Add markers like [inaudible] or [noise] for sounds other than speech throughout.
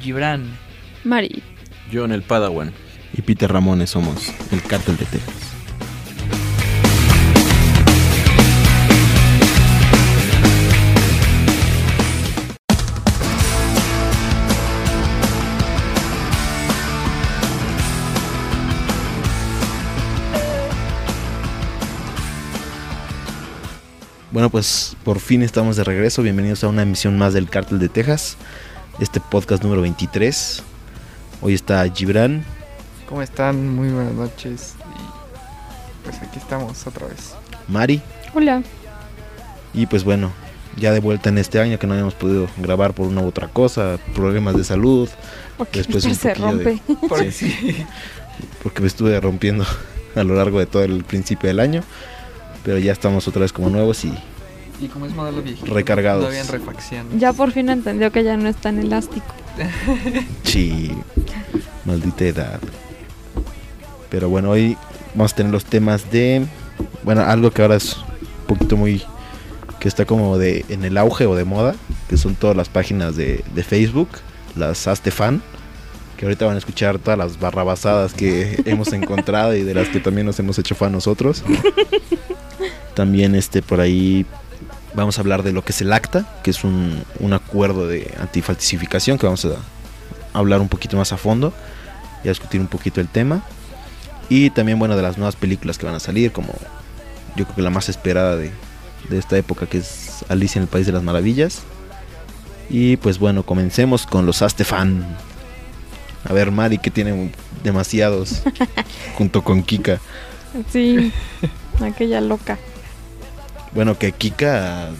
Gibran. Mari. John el Padawan. Y Peter Ramones somos el cártel de Texas. Bueno, pues por fin estamos de regreso. Bienvenidos a una emisión más del Cártel de Texas. Este podcast número 23. Hoy está Gibran. ¿Cómo están? Muy buenas noches. Y pues aquí estamos otra vez. Mari. Hola. Y pues bueno, ya de vuelta en este año que no habíamos podido grabar por una u otra cosa, problemas de salud. Porque Después un se de- rompe. [laughs] Porque Sí. sí. Porque me estuve rompiendo [laughs] a lo largo de todo el principio del año. Pero ya estamos otra vez como nuevos y Y como es modelo viejito. Recargados. Todavía en refacción. Ya por fin entendió que ya no es tan elástico. [laughs] sí, maldita edad. Pero bueno, hoy vamos a tener los temas de, bueno, algo que ahora es un poquito muy, que está como de en el auge o de moda, que son todas las páginas de, de Facebook, las Hazte Fan, que ahorita van a escuchar todas las barrabasadas que [laughs] hemos encontrado y de las que también nos hemos hecho fan nosotros. También este por ahí vamos a hablar de lo que es el ACTA, que es un, un acuerdo de antifalsificación que vamos a hablar un poquito más a fondo y a discutir un poquito el tema. Y también, bueno, de las nuevas películas que van a salir, como yo creo que la más esperada de, de esta época, que es Alicia en el País de las Maravillas. Y pues bueno, comencemos con los Astefan. A ver, Mari, que tiene demasiados, [laughs] junto con Kika. Sí. Aquella loca. Bueno, que Kika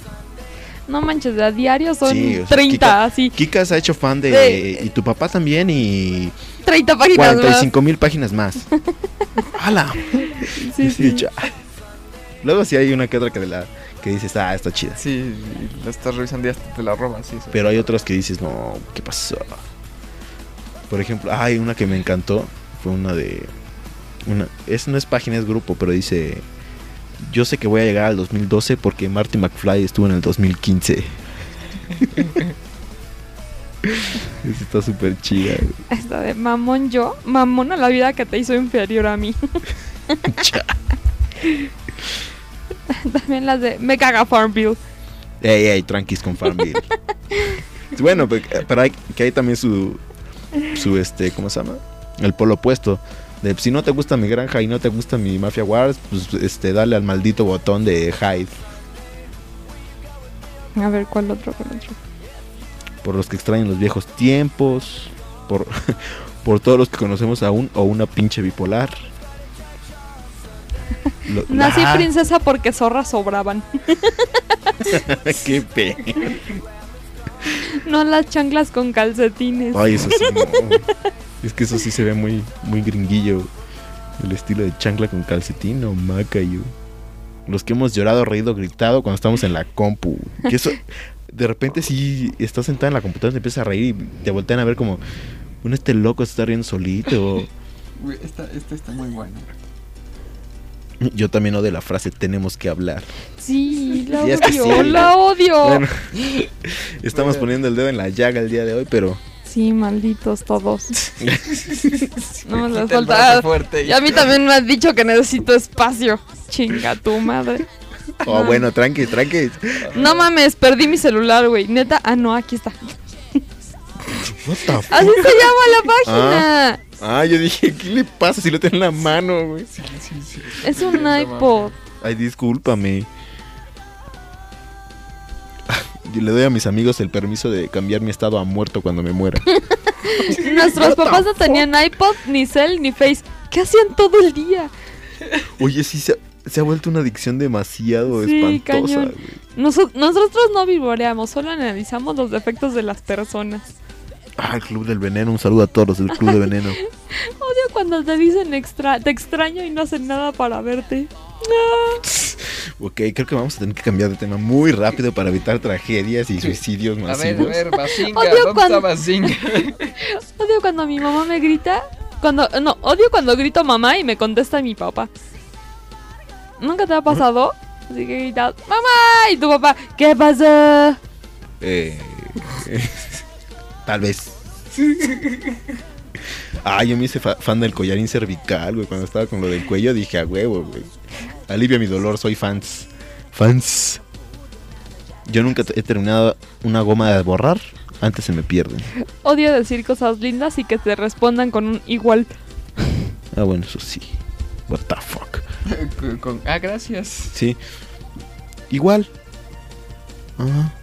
No manches, a diario son Sí, o sea, 30, Kika- así. Kika se ha hecho fan de... De- Y tu papá también y 30 páginas más. 45 mil páginas más. [laughs] ¡Hala! Sí, sí. Luego sí hay una que otra que, de la, que dices, ah, está chida. Sí, la estás revisando y hasta te la roban, sí. sí. Pero hay otras que dices, no, ¿qué pasó? Por ejemplo, hay una que me encantó. Fue una de... Una, es, no es página, es grupo, pero dice... Yo sé que voy a llegar al 2012 porque Marty McFly estuvo en el 2015. [laughs] Esa está súper chida. Esta de mamón yo, mamón a la vida que te hizo inferior a mí. [laughs] [laughs] También las de me caga Farmville. Ey, ey, tranquis con Farmville. bueno, pe- pero hay, que hay también su, su, este, ¿cómo se llama? El polo opuesto. De, si no te gusta mi granja y no te gusta mi Mafia Wars, pues, este, dale al maldito botón de Hive. A ver, ¿cuál otro? ¿Cuál otro? Por los que extrañan los viejos tiempos. Por, [laughs] por todos los que conocemos a un o una pinche bipolar. [laughs] Lo- Nací princesa porque zorras sobraban. [laughs] ¡Qué pe! No las chanclas con calcetines. Ay, eso sí, no. Es que eso sí se ve muy, muy gringuillo. El estilo de chancla con calcetín o macayo. Los que hemos llorado, reído, gritado cuando estamos en la compu. Que eso, de repente sí estás sentada en la computadora, te empiezas a reír y te voltean a ver como, un este loco se está riendo solito. Esta, esta está muy buena. Yo también odio la frase tenemos que hablar. Sí, la Sí, es que odio, sí. la odio. Bueno, [laughs] estamos poniendo el dedo en la llaga el día de hoy, pero Sí, malditos todos. [laughs] No me les falta. brazo fuerte Y a mí también me has dicho que necesito espacio. Chinga tu madre. Oh, bueno, tranqui, tranqui. No mames, perdí mi celular, güey. Neta, ah, no, aquí está. What the fuck? Así se llama la página. Ah, yo dije, ¿qué le pasa si lo tiene en la mano, güey? Es un iPod. Ay, discúlpame. Yo le doy a mis amigos el permiso de cambiar mi estado a muerto cuando me muera. [laughs] Nuestros papás no tenían iPod, ni Cell, ni Face. ¿Qué hacían todo el día? Oye, sí, se ha, se ha vuelto una adicción demasiado Sí, espantosa, cañón. nosotros no vivoreamos, solo analizamos los defectos de las personas. Ah, el Club del Veneno. Un saludo a todos los del Club del Veneno. [laughs] Odio cuando te dicen extra, te extraño y no hacen nada para verte. ok, creo que vamos a tener que cambiar de tema muy rápido para evitar tragedias y suicidios A ver, a masivos. ver, Basinga, Odio ¿dónde cuando- está Basinga? [laughs] Odio cuando mi mamá me grita. Cuando, no, odio cuando grito mamá y me contesta mi papá. ¿Nunca te ha pasado? Así que gritas, ¡Mamá! Y tu papá, ¿qué pasó? Eh, [laughs] tal vez. Ah, yo me hice fa- fan del collarín cervical, güey. Cuando estaba con lo del cuello dije a huevo, güey. Alivia mi dolor, soy fans. Fans. Yo nunca he terminado una goma de borrar. Antes se me pierden. Odio decir cosas lindas y que te respondan con un igual. Ah, bueno, eso sí. What the fuck. Con- con- ah, gracias. Sí. Igual. Ajá.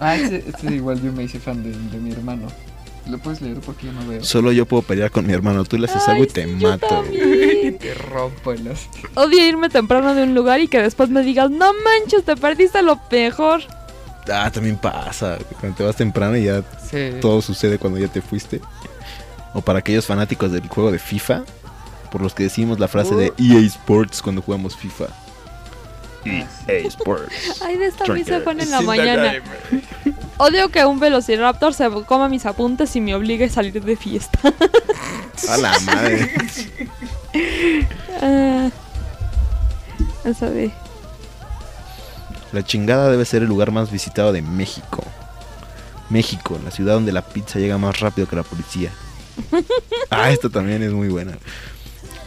Ah, este, este igual yo me hice fan de, de mi hermano. ¿Lo puedes leer porque yo no veo? Solo yo puedo pelear con mi hermano. Tú le haces Ay, algo y te sí, mato. también. [laughs] Te rompo las... Odio irme temprano de un lugar y que después me digas, no manches, te perdiste lo mejor. Ah, también pasa. Cuando te vas temprano y ya Sí. todo sucede cuando ya te fuiste. O para aquellos fanáticos del juego de FIFA, por los que decimos la frase de EA Sports cuando jugamos FIFA. EA Sports. Ay, de esta Trigger. fan en la mañana. Odio que un velociraptor se coma mis apuntes y me obligue a salir de fiesta. A la madre. [laughs] Ah, esa de... La chingada debe ser el lugar más visitado de México. México, la ciudad donde la pizza llega más rápido que la policía. [laughs] Ah, esta también es muy buena.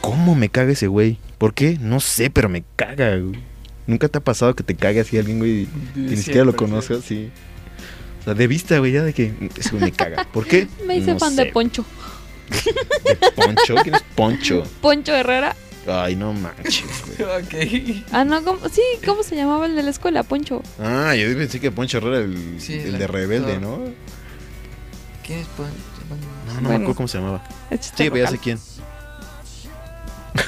¿Cómo me caga ese güey? ¿Por qué? No sé, pero me caga, güey. ¿Nunca te ha pasado que te cague así alguien, güey, y ni siquiera lo conoces? Sí. O sea, de vista, güey, ya de que ese güey me caga. ¿Por qué? [laughs] Me hice No fan sé. de Poncho. ¿De Poncho? ¿Quién es Poncho? [laughs] Poncho Herrera. Ay, no manches, güey. [laughs] Ok. Ah, no, ¿cómo? sí, ¿cómo se llamaba el de la escuela? Poncho. Ah, yo pensé que Poncho Herrera el, Sí, el el de Rebelde. ¿no? ¿Quién es Poncho? No, no me acuerdo cómo se llamaba. Sí, pero ya sé quién.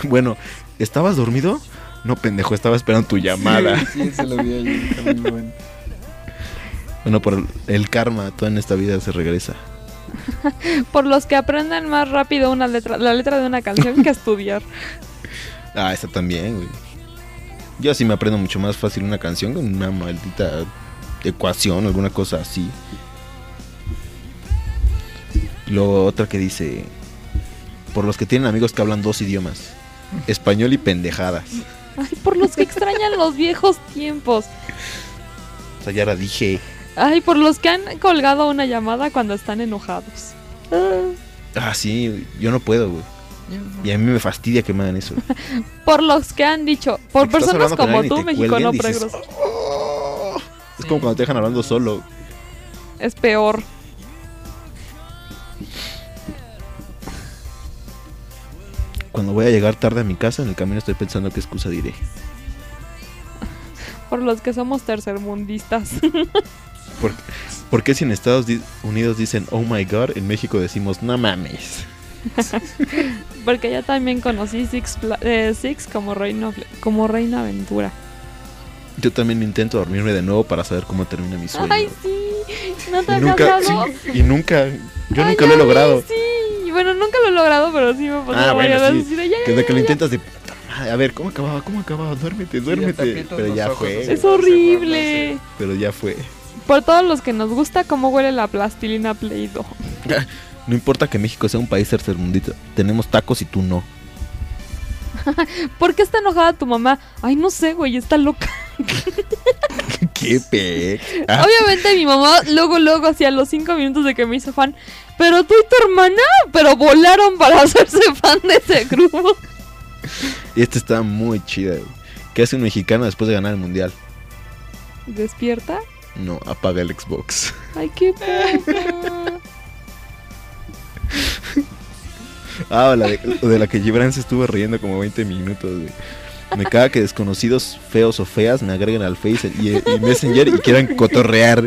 bueno, ¿estabas dormido? No, pendejo, estaba esperando tu llamada. Sí, sí, se lo vi ayer. Muy bueno. Bueno, por el, karma, toda en esta vida se regresa. [laughs] Por los que aprenden más rápido una letra, la letra de una canción que estudiar. [laughs] Ah, esta también, güey. Yo sí me aprendo mucho más fácil una canción con una maldita ecuación, alguna cosa así. Luego otra que dice, por los que tienen amigos que hablan dos idiomas, español y pendejadas. Ay, por los que extrañan los viejos tiempos. O sea, ya la dije. Ay, por los que han colgado una llamada cuando están enojados. Ah, Ah, sí, yo no puedo, güey. Y a mí me fastidia que me hagan eso. [laughs] Por los que han dicho, por Porque personas como tú, México no progresa. "Oh". Es como cuando te dejan hablando solo. Es peor. Cuando voy a llegar tarde a mi casa, en el camino estoy pensando qué excusa diré. [laughs] Por los que somos tercermundistas. [laughs] ¿Por, por qué si en Estados Unidos dicen oh my god, en México decimos no mames? [laughs] Porque ya también conocí Six, eh, Six como, reino, como Reina Aventura. Yo también intento dormirme de nuevo para saber cómo termina mi sueño. Ay, sí. ¿No te y nunca, sí, y nunca, yo Ay, nunca lo he logrado. Sí, bueno, nunca lo he logrado, pero sí me ha pasado Ah, bueno, varias sí. veces. así de, ya, ya, Que de ya, que lo intentas de a ver, ¿cómo acababa? ¿Cómo acababa? Duérmete, te duérmete. Pero ya ojos fue, así. Es horrible. pero ya fue. Por todos los que nos gusta cómo huele la plastilina Play-Doh. [laughs] No importa que México sea un país tercermundito, tenemos tacos y tú no. [laughs] ¿Por qué está enojada tu mamá? Ay, no sé, güey, está loca. [laughs] ¡Qué pe! Ah, Obviamente mi mamá luego, luego, hacia los cinco minutos de que me hizo fan. Pero tú y tu hermana, pero volaron para [laughs] hacerse fan de ese grupo. y esta está muy chida. güey. ¿Qué hace un mexicano después de ganar el mundial? ¿Despierta? No, apaga el Xbox. [laughs] Ay, qué poca. Ah, la de, de la que Gibran se estuvo riendo como 20 minutos, güey. Me caga que desconocidos feos o feas me agreguen al Face y, y Messenger y quieran cotorrear.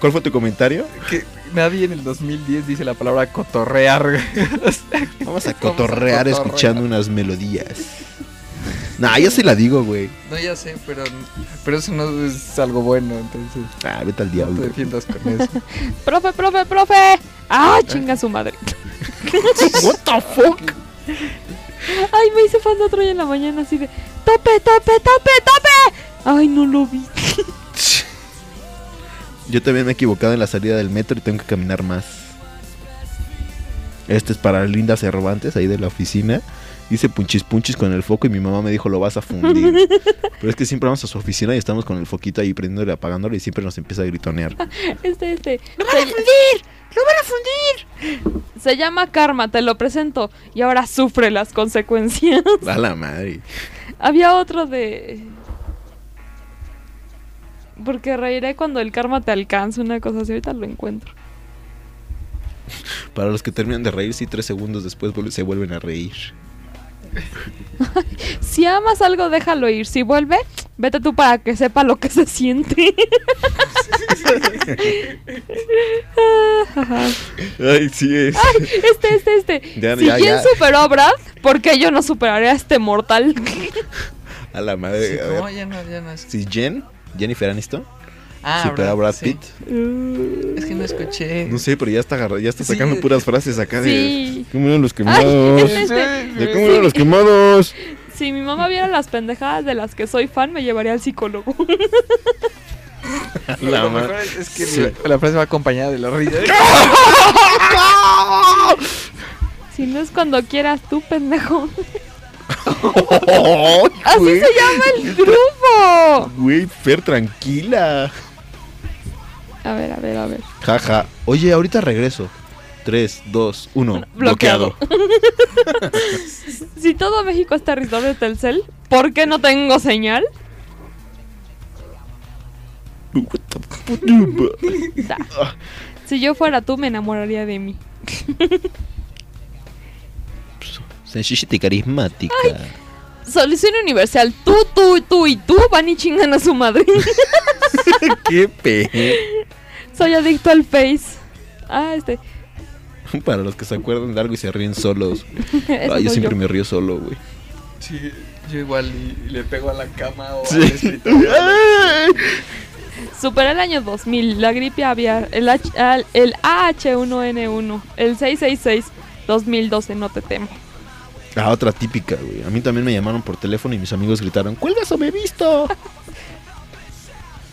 ¿Cuál fue tu comentario? que nadie en el 2010 dice la palabra cotorrear. Vamos a Vamos a cotorrear cotorrear. escuchando unas melodías. Nah, yo sí la digo, güey. No, ya sé, pero, pero eso no es algo bueno, entonces Ah, vete al no te diablo. defiendas con eso. [laughs] profe, profe, profe. Ah, chinga su madre. What the fuck? Ay, me hice fan de otro hoy en la mañana así de tope, tope, tope, tope. Ay, no lo vi. [laughs] Yo también me he equivocado en la salida del metro y tengo que caminar más. Este es para Linda Cervantes, ahí de la oficina. Hice punchis punchis con el foco y mi mamá me dijo, lo vas a fundir. [laughs] Pero es que siempre vamos a su oficina y estamos con el foquito ahí prendiéndole, apagándolo y siempre nos empieza a gritonear. [laughs] Este, este. ¡Lo van a fundir! ¡Lo van a fundir! Se llama karma, te lo presento. Y ahora sufre las consecuencias. [laughs] A la madre. Había otro de. Porque reiré cuando el karma te alcance, una cosa así. Ahorita lo encuentro. Para los que terminan de reírse y tres segundos después se vuelven a reír. [laughs] Si amas algo, déjalo ir. Si vuelve, vete tú para que sepa lo que se siente. [laughs] Ay, sí es. este, este, este. Ya, si ya, quién ya. superó a Brad, ¿por qué yo no superaré a este mortal? [laughs] A la madre. Sí, a ver. no, ya no, ya no es. Si Jen, Jennifer Aniston, Ah, supera a Brad sí. Pitt. Es que no escuché. No sé, pero ya está ya está Sí. sacando puras frases acá de. Sí. ¿Cómo eran los quemados? [laughs] este, este. ¿De cómo eran los quemados? Si mi mamá viera las pendejadas de las que soy fan, me llevaría al psicólogo. La Lo ma- mejor es, que Sí. la, la frase va acompañada de la risa. [laughs] si no es cuando quieras tú, pendejo. [laughs] ¡Ay, Así se llama el grupo. Güey, Fer, tranquila. A ver, a ver, a ver. Jaja. Oye, ahorita regreso. 3, 2, 1. Bueno, bloqueado. [laughs] Si todo México es territorio de Telcel, ¿por qué no tengo señal? [laughs] Da. Si yo fuera tú, me enamoraría de mí. [laughs] Sencillita y carismática. Solución universal. Tú, tú, tú y tú van y chingan a su madre. ¡Qué pe! Soy adicto al Face. Ah, este. [laughs] Para los que se acuerdan de algo y se ríen solos. [laughs] Ay, yo siempre yo. me río solo, güey. Sí, yo igual y, y le pego a la cama o Sí. al escritorio. [laughs] Superé el año 2000, la gripe aviar, el, H- al- el AH1N1, el 666, 2012, no te temo. Ah, otra típica, güey. A mí también me llamaron por teléfono y mis amigos gritaron, ¡Cuelgas o me he visto!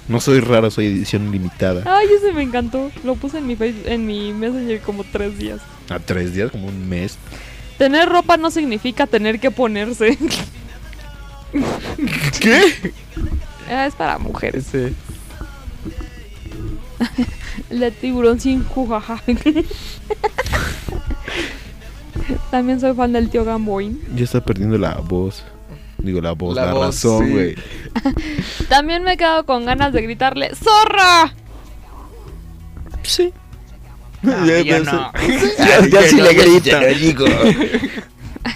No soy raro, soy edición limitada. Ay, ese me encantó. Lo puse en mi face, en mi Messenger como tres días. A tres días, como un mes. Tener ropa no significa tener que ponerse. [laughs] ¿Qué? Ah, es para mujeres. El [laughs] de tiburón sin jujaja. [laughs] También soy fan del tío Gamboín. Ya está perdiendo la voz. Digo, la voz, la, La voz, razón, sí. güey. [laughs] También me he quedado con ganas de gritarle ¡Zorra! Sí. Ah, [laughs] ya, yo no. [laughs] sé. ya, ya sí le grita.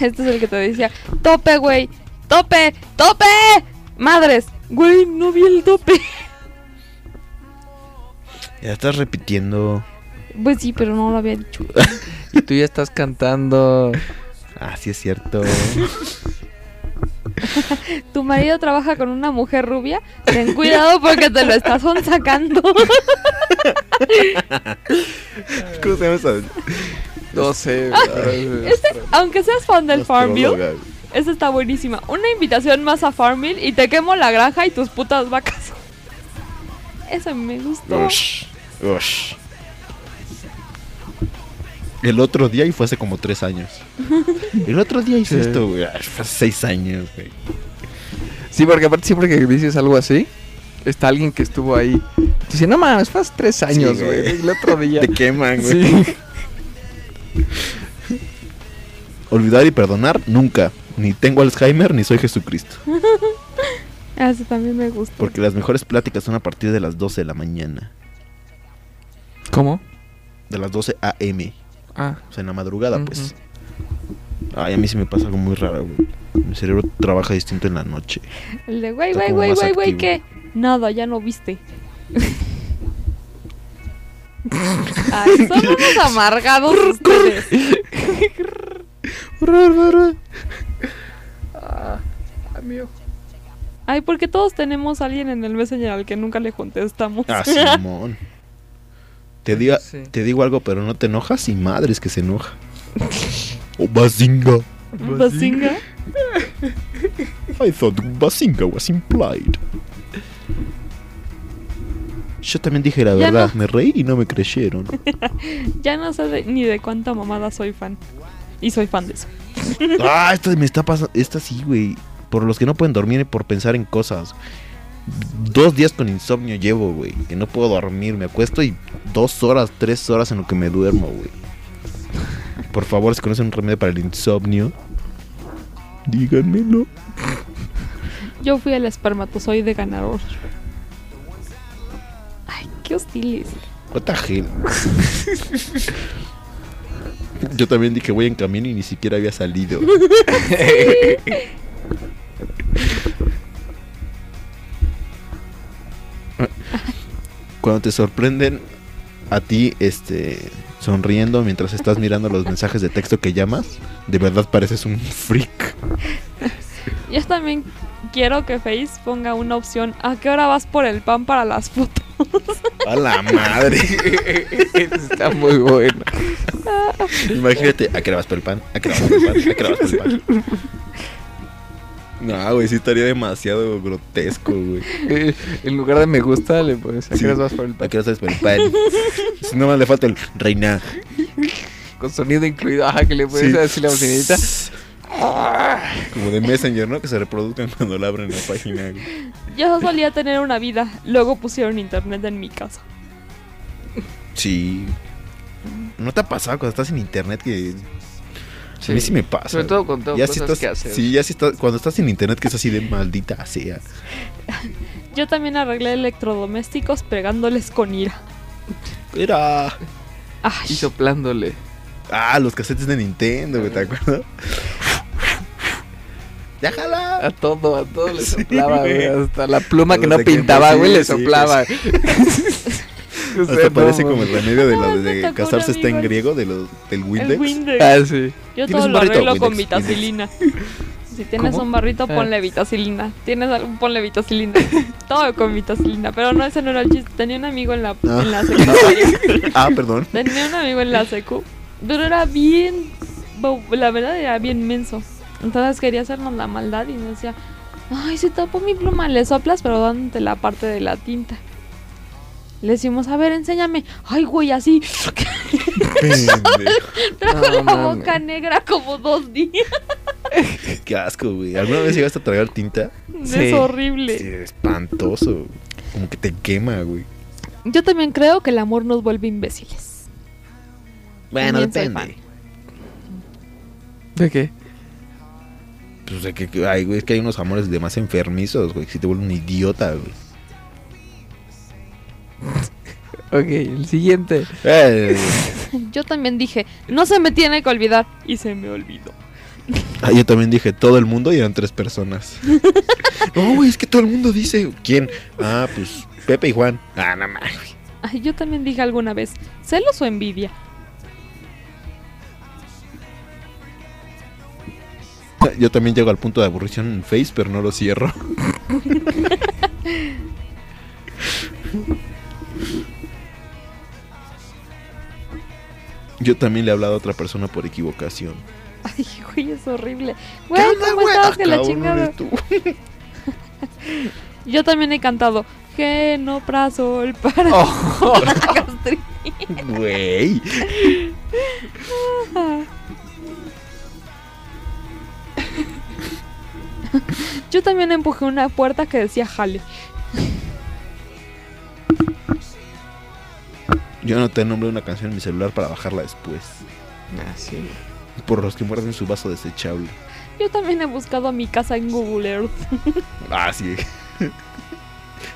Este es el que te decía, tope, güey, tope, tope. Madres, güey, no vi el tope. Ya estás repitiendo. Pues sí, pero no lo había dicho. Y tú ya estás cantando. Ah, sí es cierto. [laughs] Tu marido trabaja con una mujer rubia. Ten cuidado porque te lo estás sacando. [laughs] ¿Cómo se llama esa? No sé. Este, aunque seas fan del Farmville, esta está buenísima. Una invitación más a Farmville y te quemo la granja y tus putas vacas. Eso me gustó. Ush, ush. El otro día y fue hace como tres años. [laughs] El otro día hice Sí. esto, güey. Fue hace seis años, güey. Sí, porque aparte siempre que dices algo así, está alguien que estuvo ahí. Dice, no mames, fue hace tres años, Sí, güey. el otro día. [laughs] Te queman, güey. Sí. [laughs] Olvidar y perdonar, nunca. Ni tengo Alzheimer ni soy Jesucristo. Ah, Eso también me gustó. Porque las mejores pláticas son a partir de las 12 de la mañana. ¿Cómo? De las 12 a.m. Ah. O sea, en la madrugada, pues. Ay, a mí sí me pasa algo muy raro, güey. Mi cerebro trabaja distinto en la noche. El de güey, güey, güey, güey, güey. ¿qué? Nada, ya no viste. [laughs] Ay, son unos [laughs] amargados ustedes. [laughs] Ah, amigo. Ay, porque todos tenemos a alguien en el Messenger al que nunca le contestamos. Ah, Simón. Te digo, Sí. te digo algo, pero no te enojas y madres que se enoja. [laughs] Oh, Bazinga. Bazinga. I thought Bazinga was implied. Yo también dije la Ya verdad, no. me reí y no me creyeron. [laughs] Ya no sé de- ni de cuánta mamada soy fan. Y soy fan de eso. Ah, esta me está pasando. Esta sí, güey. Por los que no pueden dormir por pensar en cosas. Dos días con insomnio llevo, güey. Que no puedo dormir. Me acuesto y dos horas, tres horas en lo que me duermo, güey. Por favor, si conocen un remedio para el insomnio, díganmelo. Yo fui el espermatozoide ganador. Ay, qué hostiles. What the hell? Yo también dije voy en camino y ni siquiera había salido. [laughs] Cuando te sorprenden a ti, este, sonriendo mientras estás mirando los mensajes de texto que llamas, de verdad pareces un [laughs] freak. [laughs] Yo también quiero que Face ponga una opción. ¿A qué hora vas por el pan para las fotos? [laughs] A la madre. Está muy bueno. Imagínate, ¿a qué hora vas por el pan? ¿A qué hora vas por el pan? ¿A qué hora vas por el pan? No, güey, sí estaría demasiado grotesco, güey. Eh, [laughs] en lugar de me gusta, le pones. ¿A qué horas vas por el ¿A pan? qué hora vas por el pan? [laughs] Si no más le falta el reina. Con sonido incluido. Ajá, que le puedes Sí. decir la bocinita. [laughs] Como de Messenger, ¿no? Que se reproduzcan cuando la abren la página. güey. Yo solía tener una vida. Luego pusieron internet en mi casa. Sí. ¿No te ha pasado cuando estás en internet que... A mí sí me pasa. Sobre todo con todo ya cosas si estás, que hacer. Sí, ya si estás... Cuando estás en internet que es así de maldita sea. [laughs] Yo también arreglé electrodomésticos pegándoles con ira. Era... Ay, Y soplándole. Ah, los cassettes de Nintendo, güey, ¿te acuerdas? [laughs] ¡Déjala! A todo, a todo le [laughs] Sí, soplaba, güey. güey. Hasta la pluma que no pintaba, güey, sí, le sí, soplaba. O sea, Hasta no, parece como el remedio de, lo me de casarse está en griego, de los, del Windex. Ah, sí. Yo ¿Tienes todo un lo barrito? arreglo con vitacilina. [laughs] Si tienes ¿Cómo? un barrito, Ah. ponle vitacilina. Tienes algo, ponle vitacilina. [laughs] todo con vitacilina. Pero no, ese no era el chiste. Tenía un amigo en la, Ah. en la [laughs] secundaria. Ah, perdón. Tenía un amigo en la secu. Pero era bien. La verdad era bien menso. Entonces quería hacernos la maldad y me decía: Ay, se tapó mi pluma. Le soplas, pero dándote la parte de la tinta. Le decimos: A ver, enséñame. Ay, güey, así. Trajo No, la boca negra como dos días. [laughs] Qué asco, güey. ¿Alguna vez llegaste a tragar tinta? Sí. Es horrible. Sí, espantoso. Como que te quema, güey. Yo también creo que el amor nos vuelve imbéciles. Bueno, También depende. ¿De qué? Pues de que, ay, güey, es que hay unos amores de más enfermizos, güey. Que si te vuelven un idiota, güey. Ok, el siguiente. Eh, Yo también dije, no se me tiene que olvidar. Y se me olvidó. ah, yo también dije todo el mundo y eran tres personas. [laughs] No, güey, es que todo el mundo dice. ¿Quién? Ah, pues Pepe y Juan. Ah, nada más. güey. Ay, yo también dije alguna vez, celos o envidia. Yo también llego al punto de aburrición en Face, pero no lo cierro. [laughs] [laughs] Yo también le he hablado a otra persona por equivocación. Ay, güey, es horrible. Güey, ¿Qué onda, ¿cómo güey? estás? Ah, Que la chingada. [laughs] Yo también he cantado Genoprazol para Oh, la gastritis. Güey. Yo también empujé una puerta que decía jale. Yo anoté el nombre de una canción en mi celular para bajarla después. ah, sí. Por los que muerden su vaso desechable. Yo también he buscado mi casa en Google Earth. [laughs] Ah, sí.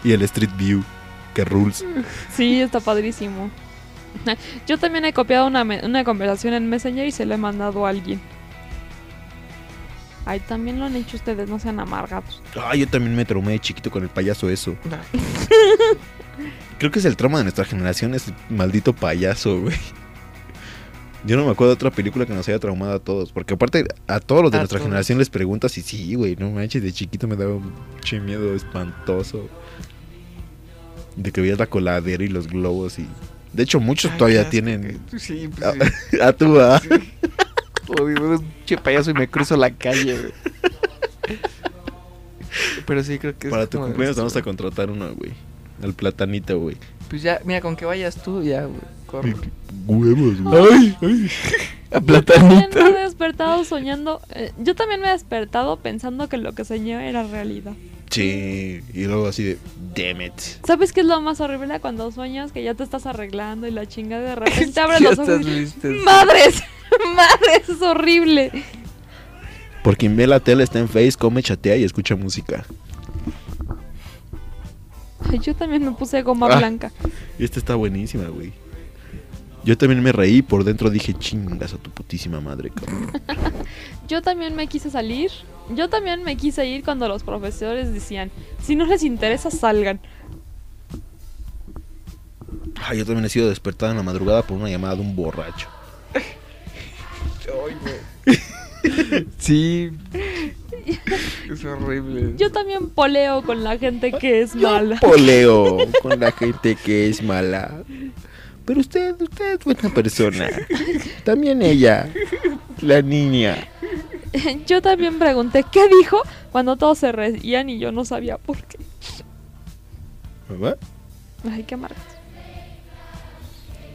y el Street View. Que rules. Sí, está padrísimo. Yo también he copiado una, una conversación en Messenger y se la he mandado a alguien. Ay, también lo han hecho ustedes, no sean amargados. Ah, yo también me traumé de chiquito con el payaso eso. [laughs] Creo que es el trauma de nuestra generación, ese maldito payaso, güey. Yo no me acuerdo de otra película que nos haya traumado a todos. Porque aparte, a todos los de A nuestra todos. generación les preguntas y sí, güey, no manches, de chiquito me daba un che miedo espantoso. De que veías la coladera y los globos y... De hecho, muchos Ay, todavía tienen... que- Sí, pues Ah, sí. [laughs] A tu, ah. O vivo de un che payaso y me cruzo la calle, güey. [laughs] Pero sí, creo que es Para tu cumpleaños vamos a contratar uno, güey. Al platanito, güey. Pues ya, mira, con que vayas tú, ya, güey. Corre. Huevos, güey. Ay, ay. A Yo también platanito. me he despertado soñando. eh, yo también me he despertado pensando que lo que soñé era realidad. Sí, y luego así de, damn it. ¿Sabes qué es lo más horrible cuando sueñas que ya te estás arreglando y la chinga de [laughs] repente abres Ya los ojos? estás y- listo. ¡Madres! [laughs] ¡Madres! Es horrible. Por quien ve la tele, está en Face, come, chatea y escucha música. Yo también me puse goma Ah. blanca. Y esta está buenísima, güey. Yo también me reí, por dentro dije, chingas a tu putísima madre, cabrón. [laughs] Yo también me quise salir. Yo también me quise ir cuando los profesores decían, si no les interesa, salgan. Ay, yo también he sido despertado en la madrugada por una llamada de un borracho. [laughs] Sí. Es horrible. Yo también poleo con la gente que es mala. Poleo con la gente que es mala. Pero usted, usted es buena persona. También ella, la niña. Yo también pregunté, ¿qué dijo? Cuando todos se reían y yo no sabía por qué. ¿Verdad? Ay, qué amargo.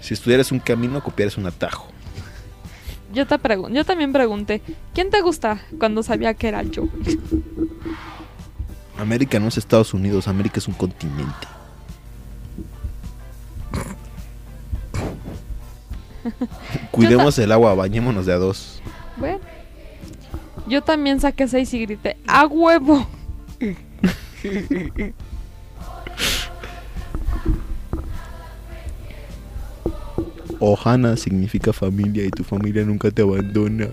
Si estudiaras un camino, copiaras un atajo. Yo, te pregun- yo también pregunté, ¿quién te gusta? Cuando sabía que era yo. América no es Estados Unidos, América es un continente. [laughs] Cuidemos el agua, bañémonos de a dos. Bueno. Yo también saqué seis y grité, ¡a huevo! [laughs] Ohana significa familia y tu familia nunca te abandona.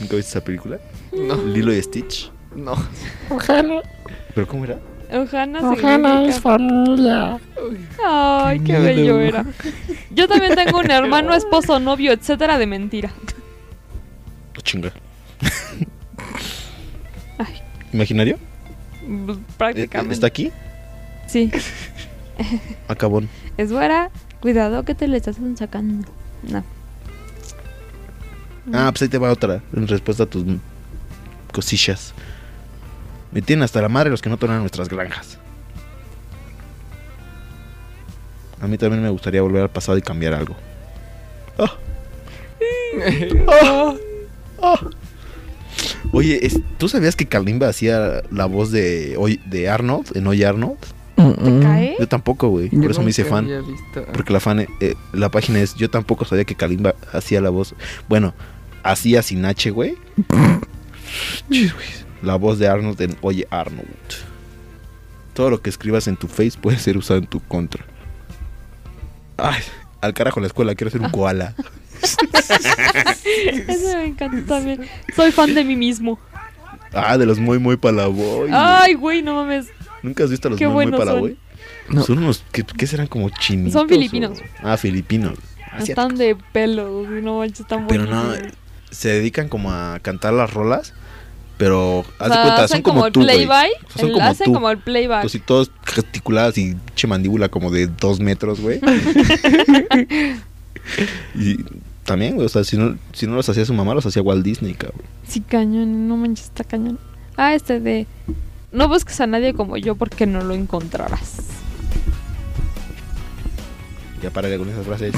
¿Nunca viste esa película? No, Lilo y Stitch. no. ¿Pero cómo era? Ojana Ojana es significa... familia. Ay, qué bello era. Yo también tengo un [laughs] hermano, esposo, novio, etcétera, de mentira. Oh, chinga. [laughs] Ay, ¿Imaginario? pues, Eh, prácticamente. ¿Está aquí? Sí. Acabón. Es buena. Cuidado que te le estás sacando. No. Ah, pues ahí te va otra. En respuesta a tus cosillas. Me tienen hasta la madre los que no toman nuestras granjas. A mí también me gustaría volver al pasado y cambiar algo. Ah. [laughs] Ah. Ah. Oye, ¿tú sabías que Kalimba hacía la voz de, de Arnold en Oye Arnold? ¿Te cae? Yo tampoco, güey. Por eso me hice fan. Porque la fan, eh, la página es, yo tampoco sabía que Kalimba hacía la voz. Bueno, hacía sin H, [laughs] güey. La voz de Arnold en Oye Arnold. Todo lo que escribas en tu face puede ser usado en tu contra. Ay, al carajo la escuela, quiero ser un koala. [laughs] Eso me encanta también. Soy fan de mí mismo. Ah, de los muy muy palaboy. Ay, güey, no mames. ¿Nunca has visto a los muy buenos palaboy? No. Son unos, ¿qué, qué serán como chinitos? Son filipinos. o- Ah, filipinos. Asiáticos. Están de pelo, no manches, están Pero no, se dedican como a cantar las rolas, pero haz O de sea, cuenta, hacen son como, el tú, güey. playback. O sea, son el- como hacen tú. como el playback. Pues sí, todos gesticuladas y che mandíbula como de dos metros, güey. [laughs] y también, güey, o sea, si no, si no los hacía su mamá, los hacía Walt Disney, cabrón. Sí, cañón, no manches, está cañón. Ah, este de. No busques a nadie como yo porque no lo encontrarás. Ya para con esas frases.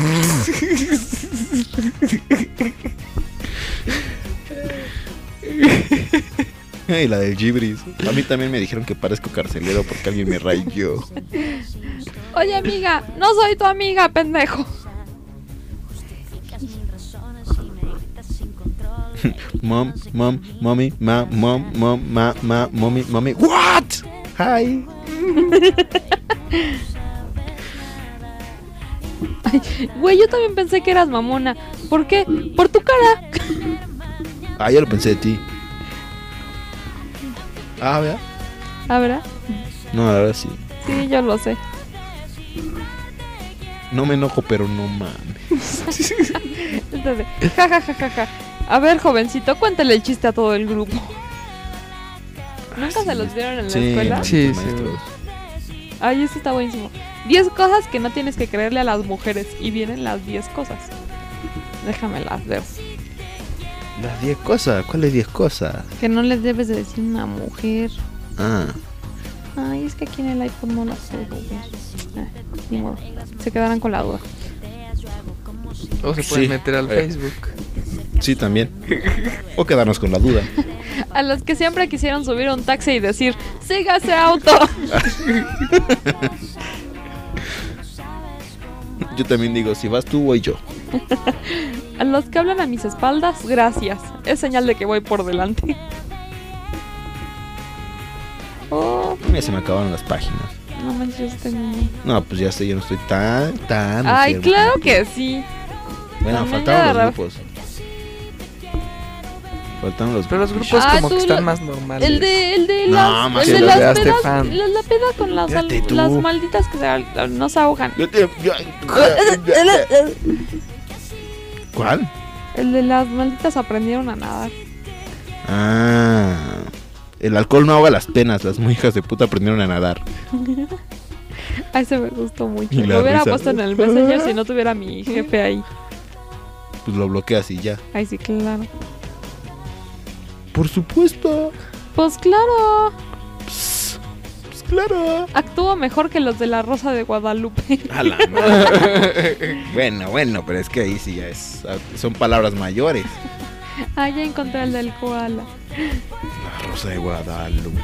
y la del Gibris. A mí también me dijeron que parezco carcelero porque alguien me rayó. Oye, amiga, no soy tu amiga, pendejo. [laughs] Mom, mom, mommy, ma, mom, mom, ma, ma, mommy, mommy. What? Hi. [laughs] Güey, yo también pensé que eras mamona. ¿Por qué? Por tu cara. Ah, ya lo pensé de ti. Ah, ¿verdad? ¿ah? No, la verdad sí. sí, yo lo sé. No me enojo, pero no mames. [laughs] Entonces, ja, ja, ja, ja, ja. A ver, jovencito, cuéntale el chiste a todo el grupo. ¿Nunca se los dieron en la escuela? Sí, sí. maestros. Ay, eso está buenísimo. 10 cosas que no tienes que creerle a las mujeres. Y vienen las 10 cosas. Déjame las ver. Las 10 cosas. ¿Cuáles 10 cosas? Que no les debes de decir una mujer. Ah. Ay, es que aquí en el iPhone no las puedo ver. Ah, ni modo. Se quedarán con la duda. O se pueden Sí. meter al Eh. Facebook. Sí, también. O quedarnos con la duda. [laughs] A los que siempre quisieron subir un taxi y decir, siga ese auto. [laughs] Yo también digo, si vas tú, voy yo. [laughs] A los que hablan a mis espaldas, gracias. Es señal de que voy por delante. Oh, Ya se me acabaron las páginas. no manches, niño. No, pues ya sé, yo no estoy tan, tan. Ay, enfermo. claro que sí. Bueno, También faltaban los grupos. Los Pero los grupos Ah, como que están lo- más normales. El de, el de No, las, más el de el las de pedas, la, la peda con las, al- las malditas que se, no se ahogan. [laughs] ¿Cuál? El de las malditas aprendieron a nadar. Ah. El alcohol no ahoga las penas. Las muy hijas de puta aprendieron a nadar. [laughs] A ese me gustó mucho. Lo hubiera risa. puesto en el Messenger si no tuviera mi jefe ahí. Pues lo bloqueas y ya. Ay, sí, claro. Por supuesto. Pues claro, Pues, pues claro. actúa mejor que los de la Rosa de Guadalupe. [laughs] A la madre. bueno, bueno, pero es que ahí sí ya es. Son palabras mayores. Ah, ya encontré el del koala. La rosa de Guadalupe.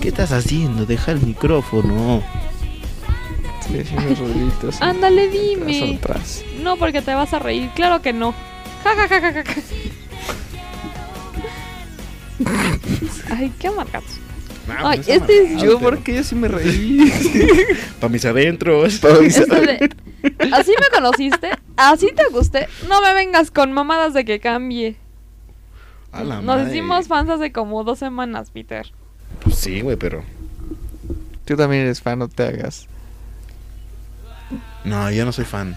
¿Qué estás haciendo? Deja el micrófono. Sí, haciendo ruiditos. y Ándale, dime. atrás. No, porque te vas a reír. Claro que no. Ja, ja, ja, ja, ja, ja. Ay, qué amargados. Ay, este es Yo, porque yo sí me reí. [laughs] Para mis adentros. Este de- Así me conociste, así te gusté. No me vengas con mamadas de que cambie. A la Nos madre. hicimos fans hace como dos semanas, Peter. Pues sí, güey, pero. Tú también eres fan, no te hagas. No, yo no soy fan.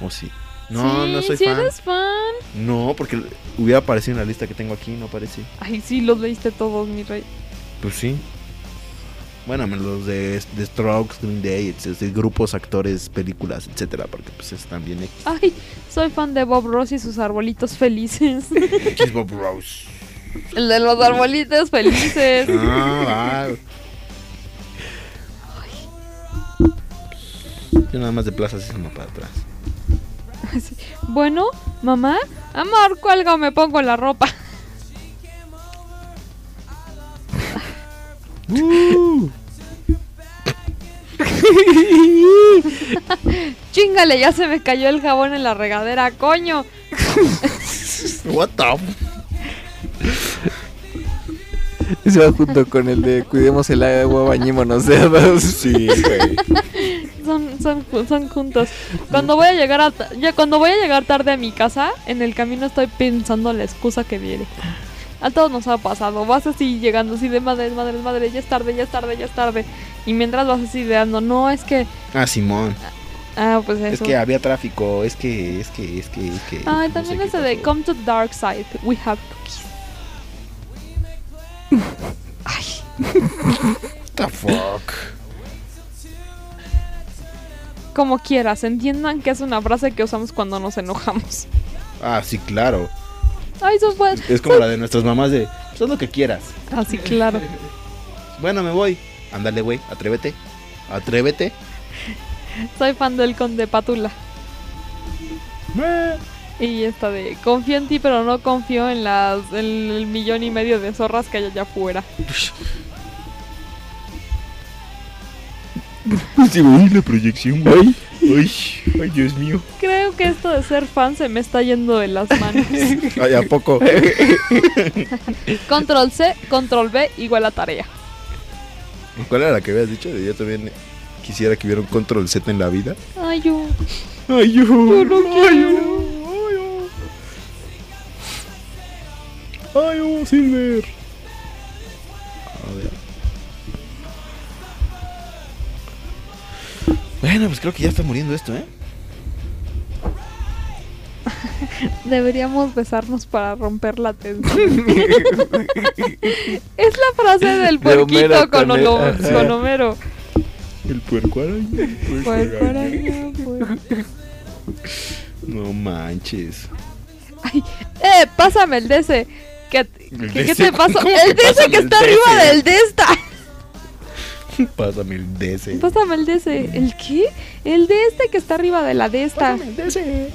¿O sí? No, sí, no soy sí fan. eres fan. No, porque hubiera aparecido en la lista que tengo aquí, no aparece. Ay, sí, los leíste todos, mi rey. Pues sí. Bueno, los de, de Strokes, Green Day, etc, de grupos, actores, películas, etcétera, porque pues están bien X. Ay, soy fan de Bob Ross y sus arbolitos felices. [laughs] X Bob Rose. El de los arbolitos felices. Ah, va. Yo nada más de plaza así como para atrás. [laughs] Bueno, mamá, amor, cuelgo o me pongo la ropa. [laughs] Chingale, ya se me cayó el jabón en la regadera, coño. What the f- [laughs] Se va junto con el de cuidemos el agua, bañémonos dedos. Sí, [laughs] güey. Son, son, son juntos. Cuando voy a llegar a cuando voy a llegar tarde a mi casa, en el camino estoy pensando la excusa que viene. A todos nos ha pasado. Vas así llegando así de madre, madre, madre, ya es tarde, ya es tarde, ya es tarde. Y mientras vas así ideando, no, es que. Ah, Simón. Ah, pues eso. Es que había tráfico, es que, es que, es que, es que. Ay, no también ese de. Come to Dark Side, we have to What the fuck. Como quieras, entiendan que es una frase que usamos cuando nos enojamos. Ah, sí, claro. Ay, eso fue. Es como la de nuestras mamás de, pues haz lo que quieras. Así, claro. Bueno, me voy. Ándale, güey, atrévete. Atrévete. Soy fan del Conde Patula. Y esta de confío en ti, pero no confío en las en el millón y medio de zorras que hay allá afuera. [laughs] Sí, güey, la proyección, güey. Ay, ay, Dios mío. Creo que esto de ser fan se me está yendo de las manos. [laughs] Ay, ¿a poco? [laughs] control C, control B, igual a tarea. ¿Cuál era la que habías dicho? Yo también quisiera que hubiera un control Z en la vida. Ay, yo. Ay, yo. Yo no quiero. Ay, oh, Silver. A ver. Bueno, pues creo que ya está muriendo esto, ¿eh? [laughs] Deberíamos besarnos para romper la tensión. [laughs] es la frase del De puerquito con, con Olo- Homero. El puerco araña. Puerco araña, puerco- No manches. Ay, eh, pásame el de ese. ¿Qué, te pasó? ¿Cómo El pásame que está arriba del de esta. [laughs] Pásame el ese. Pásame el ese. ¿El qué? El de este que está arriba de la de esta. Pásame el.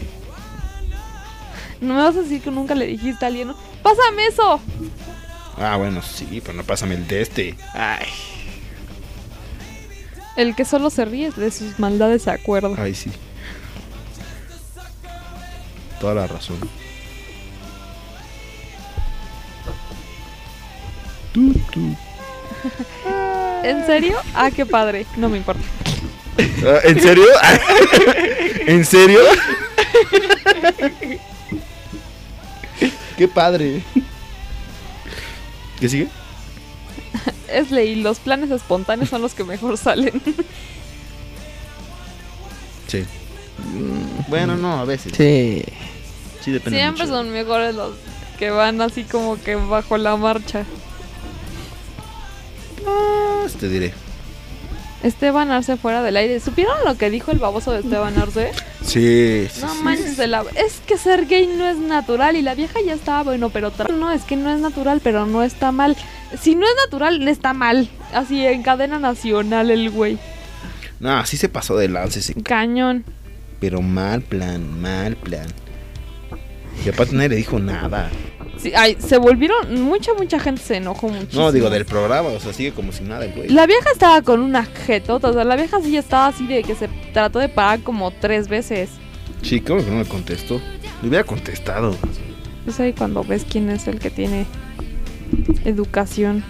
No me vas a decir que nunca le dijiste a alguien, ¿no? ¡Pásame eso! Ah, bueno, sí, pero no pásame el de este. Ay. El que solo se ríe de sus maldades se acuerda. Ay, sí. Toda la razón. ¿En serio? Ah, qué padre. No me importa. Ah, ¿En serio? [laughs] ¿En serio? Qué padre. ¿Qué sigue? Es ley, los planes espontáneos son los que mejor salen. Sí. Bueno, no, a veces. Sí. Sí, depende Siempre mucho. son mejores los que van así como que bajo la marcha. Ah, te diré. Esteban Arce fuera del aire. ¿Supieron lo que dijo el baboso de Esteban Arce? Sí, sí, No sí. manches, de la- es que ser gay no es natural y la vieja ya estaba bueno, pero tra- no, es que no es natural, pero no está mal. Si no es natural, está mal. Así en cadena nacional el güey. No, sí se pasó de lance, sí. Cañón. Pero mal plan, mal plan. Y aparte nadie le dijo nada. Sí, ay, se volvieron, mucha, mucha gente se enojó muchísimo. No, digo, del programa, o sea, sigue como si nada el güey. La vieja estaba con una jetota, o sea, la vieja sí estaba así de que se trató de parar como tres veces. Sí, ¿cómo que no me contestó? Le hubiera contestado. Es ahí cuando ves quién es el que tiene educación.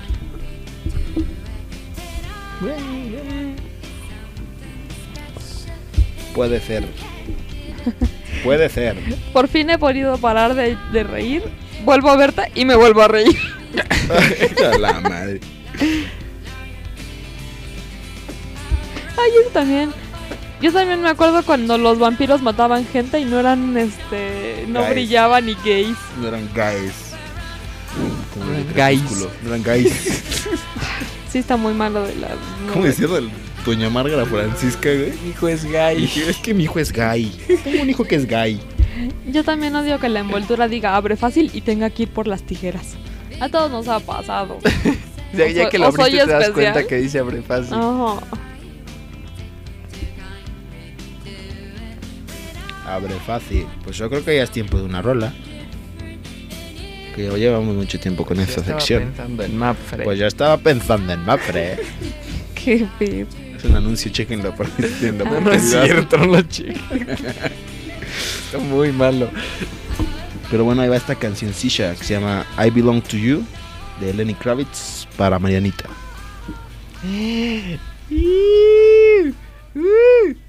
Puede ser. Puede ser. [laughs] Por fin he podido parar de, de reír. Vuelvo a verte y me vuelvo a reír. [laughs] A la madre. Ay, yo también. Yo también me acuerdo cuando los vampiros mataban gente y no eran, este, no Gays. brillaban ni gays. No eran guys. Como No eran gays. No eran guys. [laughs] Sí está muy malo de la... no, ¿Cómo decía el Doña Márgara Francisca, güey? Mi hijo es gay. Es que mi hijo es gay. Tengo un hijo que es gay. Yo también odio que la envoltura diga abre fácil y tenga que ir por las tijeras. A todos nos ha pasado. [laughs] Ya, O ya soy- que lo abriste te das especial. cuenta que dice abre fácil. Ajá. Abre fácil. Pues yo creo que ya es tiempo de una rola. Que ya llevamos mucho tiempo con esta Estaba sección. pensando en Mapfre. Pues ya estaba pensando en Mapfre. [laughs] Qué pedo. Es un anuncio, chequenlo por en la No, no es cierto, no lo cheques. [laughs] Muy malo. Pero bueno, ahí va esta cancioncilla que se llama I Belong to You de Lenny Kravitz para Marianita. [gasps]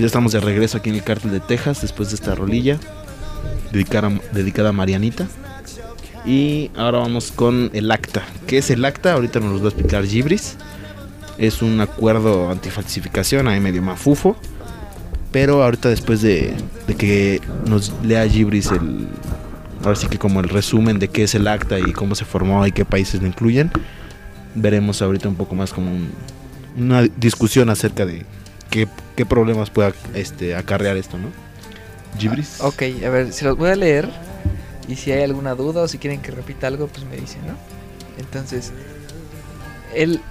pues ya estamos de regreso aquí en el cártel de Texas después de esta rolilla dedicada, dedicada a Marianita. Y ahora vamos con el acta. ¿Qué es el acta? Ahorita nos lo va a explicar Gibris. Es un acuerdo antifalsificación, ahí medio mafufo. Pero ahorita después de, de que nos lea Gibris el... Ahora sí que como el resumen de qué es el acta y cómo se formó y qué países lo incluyen. Veremos ahorita un poco más como un- una discusión acerca de qué, qué problemas pueda este, acarrear esto, ¿no? Gibris. Ok, a ver, se los voy a leer. Y si hay alguna duda o si quieren que repita algo, pues me dicen, ¿no? Entonces, el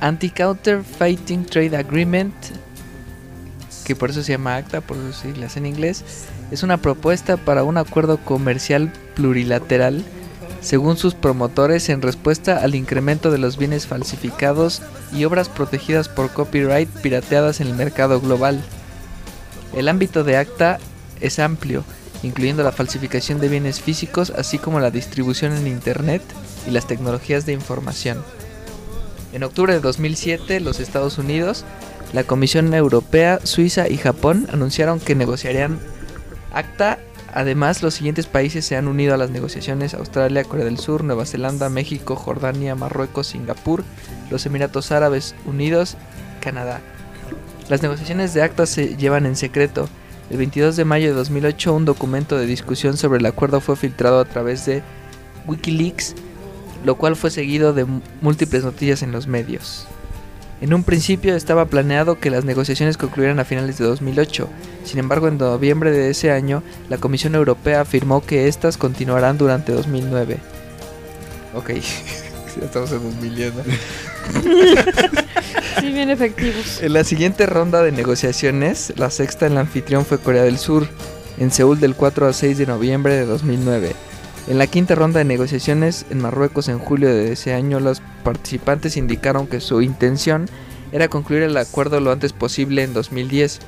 Anti-Counterfeiting Trade Agreement, que por eso se llama ACTA, por sus siglas en inglés, es una propuesta para un acuerdo comercial plurilateral, según sus promotores, en respuesta al incremento de los bienes falsificados y obras protegidas por copyright pirateadas en el mercado global. El ámbito de ACTA es amplio, incluyendo la falsificación de bienes físicos, así como la distribución en Internet y las tecnologías de información. En octubre de 2007, los Estados Unidos, la Comisión Europea, Suiza y Japón anunciaron que negociarían ACTA. Además, los siguientes países se han unido a las negociaciones: Australia, Corea del Sur, Nueva Zelanda, México, Jordania, Marruecos, Singapur, los Emiratos Árabes Unidos, Canadá. Las negociaciones de ACTA se llevan en secreto. El 22 de mayo de 2008 un documento de discusión sobre el acuerdo fue filtrado a través de Wikileaks, lo cual fue seguido de múltiples noticias en los medios. En un principio estaba planeado que las negociaciones concluyeran a finales de 2008, sin embargo en noviembre de ese año la Comisión Europea afirmó que estas continuarán durante 2009. Ok, [laughs] ya estamos en 2000 Sí, bien efectivos. En la siguiente ronda de negociaciones, la sexta en la anfitrión fue Corea del Sur, en Seúl del 4 al 6 de noviembre de 2009. En la quinta ronda de negociaciones en Marruecos en julio de ese año, los participantes indicaron que su intención era concluir el acuerdo lo antes posible en 2010.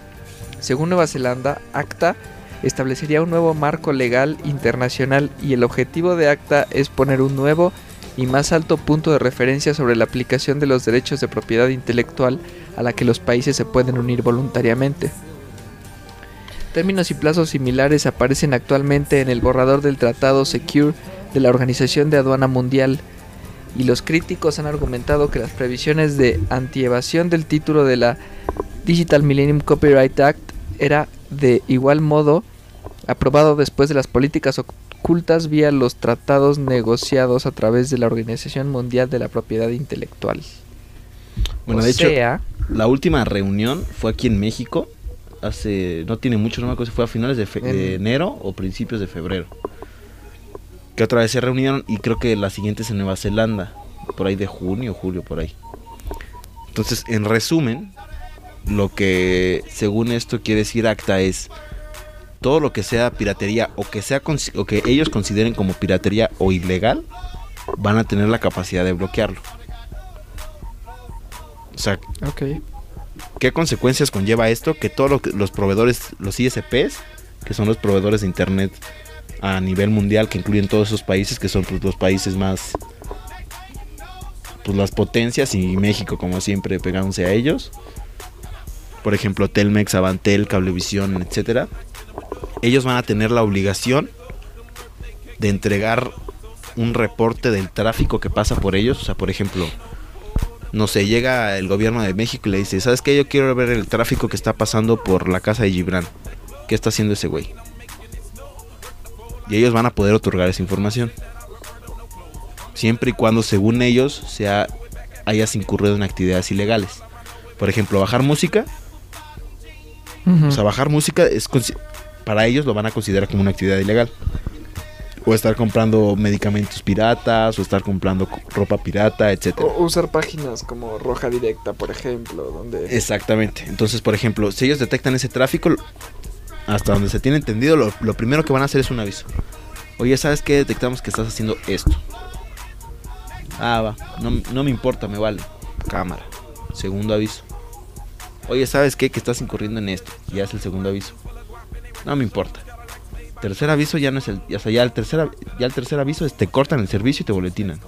Según Nueva Zelanda, ACTA establecería un nuevo marco legal internacional y el objetivo de ACTA es poner un nuevo y más alto punto de referencia sobre la aplicación de los derechos de propiedad intelectual a la que los países se pueden unir voluntariamente. Términos y plazos similares aparecen actualmente en el borrador del Tratado Secure de la Organización de Aduana Mundial, y los críticos han argumentado que las previsiones de antievasión del título de la Digital Millennium Copyright Act era de igual modo aprobado después de las políticas ocultas vía los tratados negociados a través de la Organización Mundial de la Propiedad Intelectual. Bueno, O de hecho, la última reunión fue aquí en México. Hace, no tiene mucho, no me acuerdo si fue a finales de, fe- de En- enero o principios de febrero. Que otra vez se reunieron y creo que la siguiente es en Nueva Zelanda. Por ahí de junio, julio, por ahí. Entonces, en resumen, lo que según esto quiere decir ACTA es todo lo que sea piratería o que sea o que ellos consideren como piratería o ilegal van a tener la capacidad de bloquearlo. O sea, ok. ¿Qué consecuencias conlleva esto? Que todos lo los proveedores, los ISPs, que son los proveedores de Internet a nivel mundial, que incluyen todos esos países, que son pues, los países más, pues las potencias y México como siempre pegándose a ellos. Por ejemplo, Telmex, Avantel, Cablevisión, etcétera. Ellos van a tener la obligación de entregar un reporte del tráfico que pasa por ellos. O sea, por ejemplo, no sé, llega el gobierno de México y le dice, ¿sabes qué? Yo quiero ver el tráfico que está pasando por la casa de Gibran. ¿Qué está haciendo ese güey? Y ellos van a poder otorgar esa información. Siempre y cuando, según ellos, sea, hayas incurrido en actividades ilegales. Por ejemplo, bajar música. O sea, bajar música es para ellos lo van a considerar como una actividad ilegal. O estar comprando medicamentos piratas, o estar comprando co- ropa pirata, etcétera. O usar páginas como Roja Directa, por ejemplo, donde... Exactamente. Entonces, por ejemplo, si ellos detectan ese tráfico, hasta donde se tiene entendido, lo, primero que van a hacer es un aviso. Oye, ¿sabes qué? Detectamos que estás haciendo esto. Ah, va. No, no me importa, me vale. Cámara. Segundo aviso. Oye, ¿sabes qué? Que estás incurriendo en esto. Ya es el segundo aviso. No me importa. Tercer aviso ya no es el... Sea, ya el tercer, ya el tercer aviso es te cortan el servicio y te boletinan.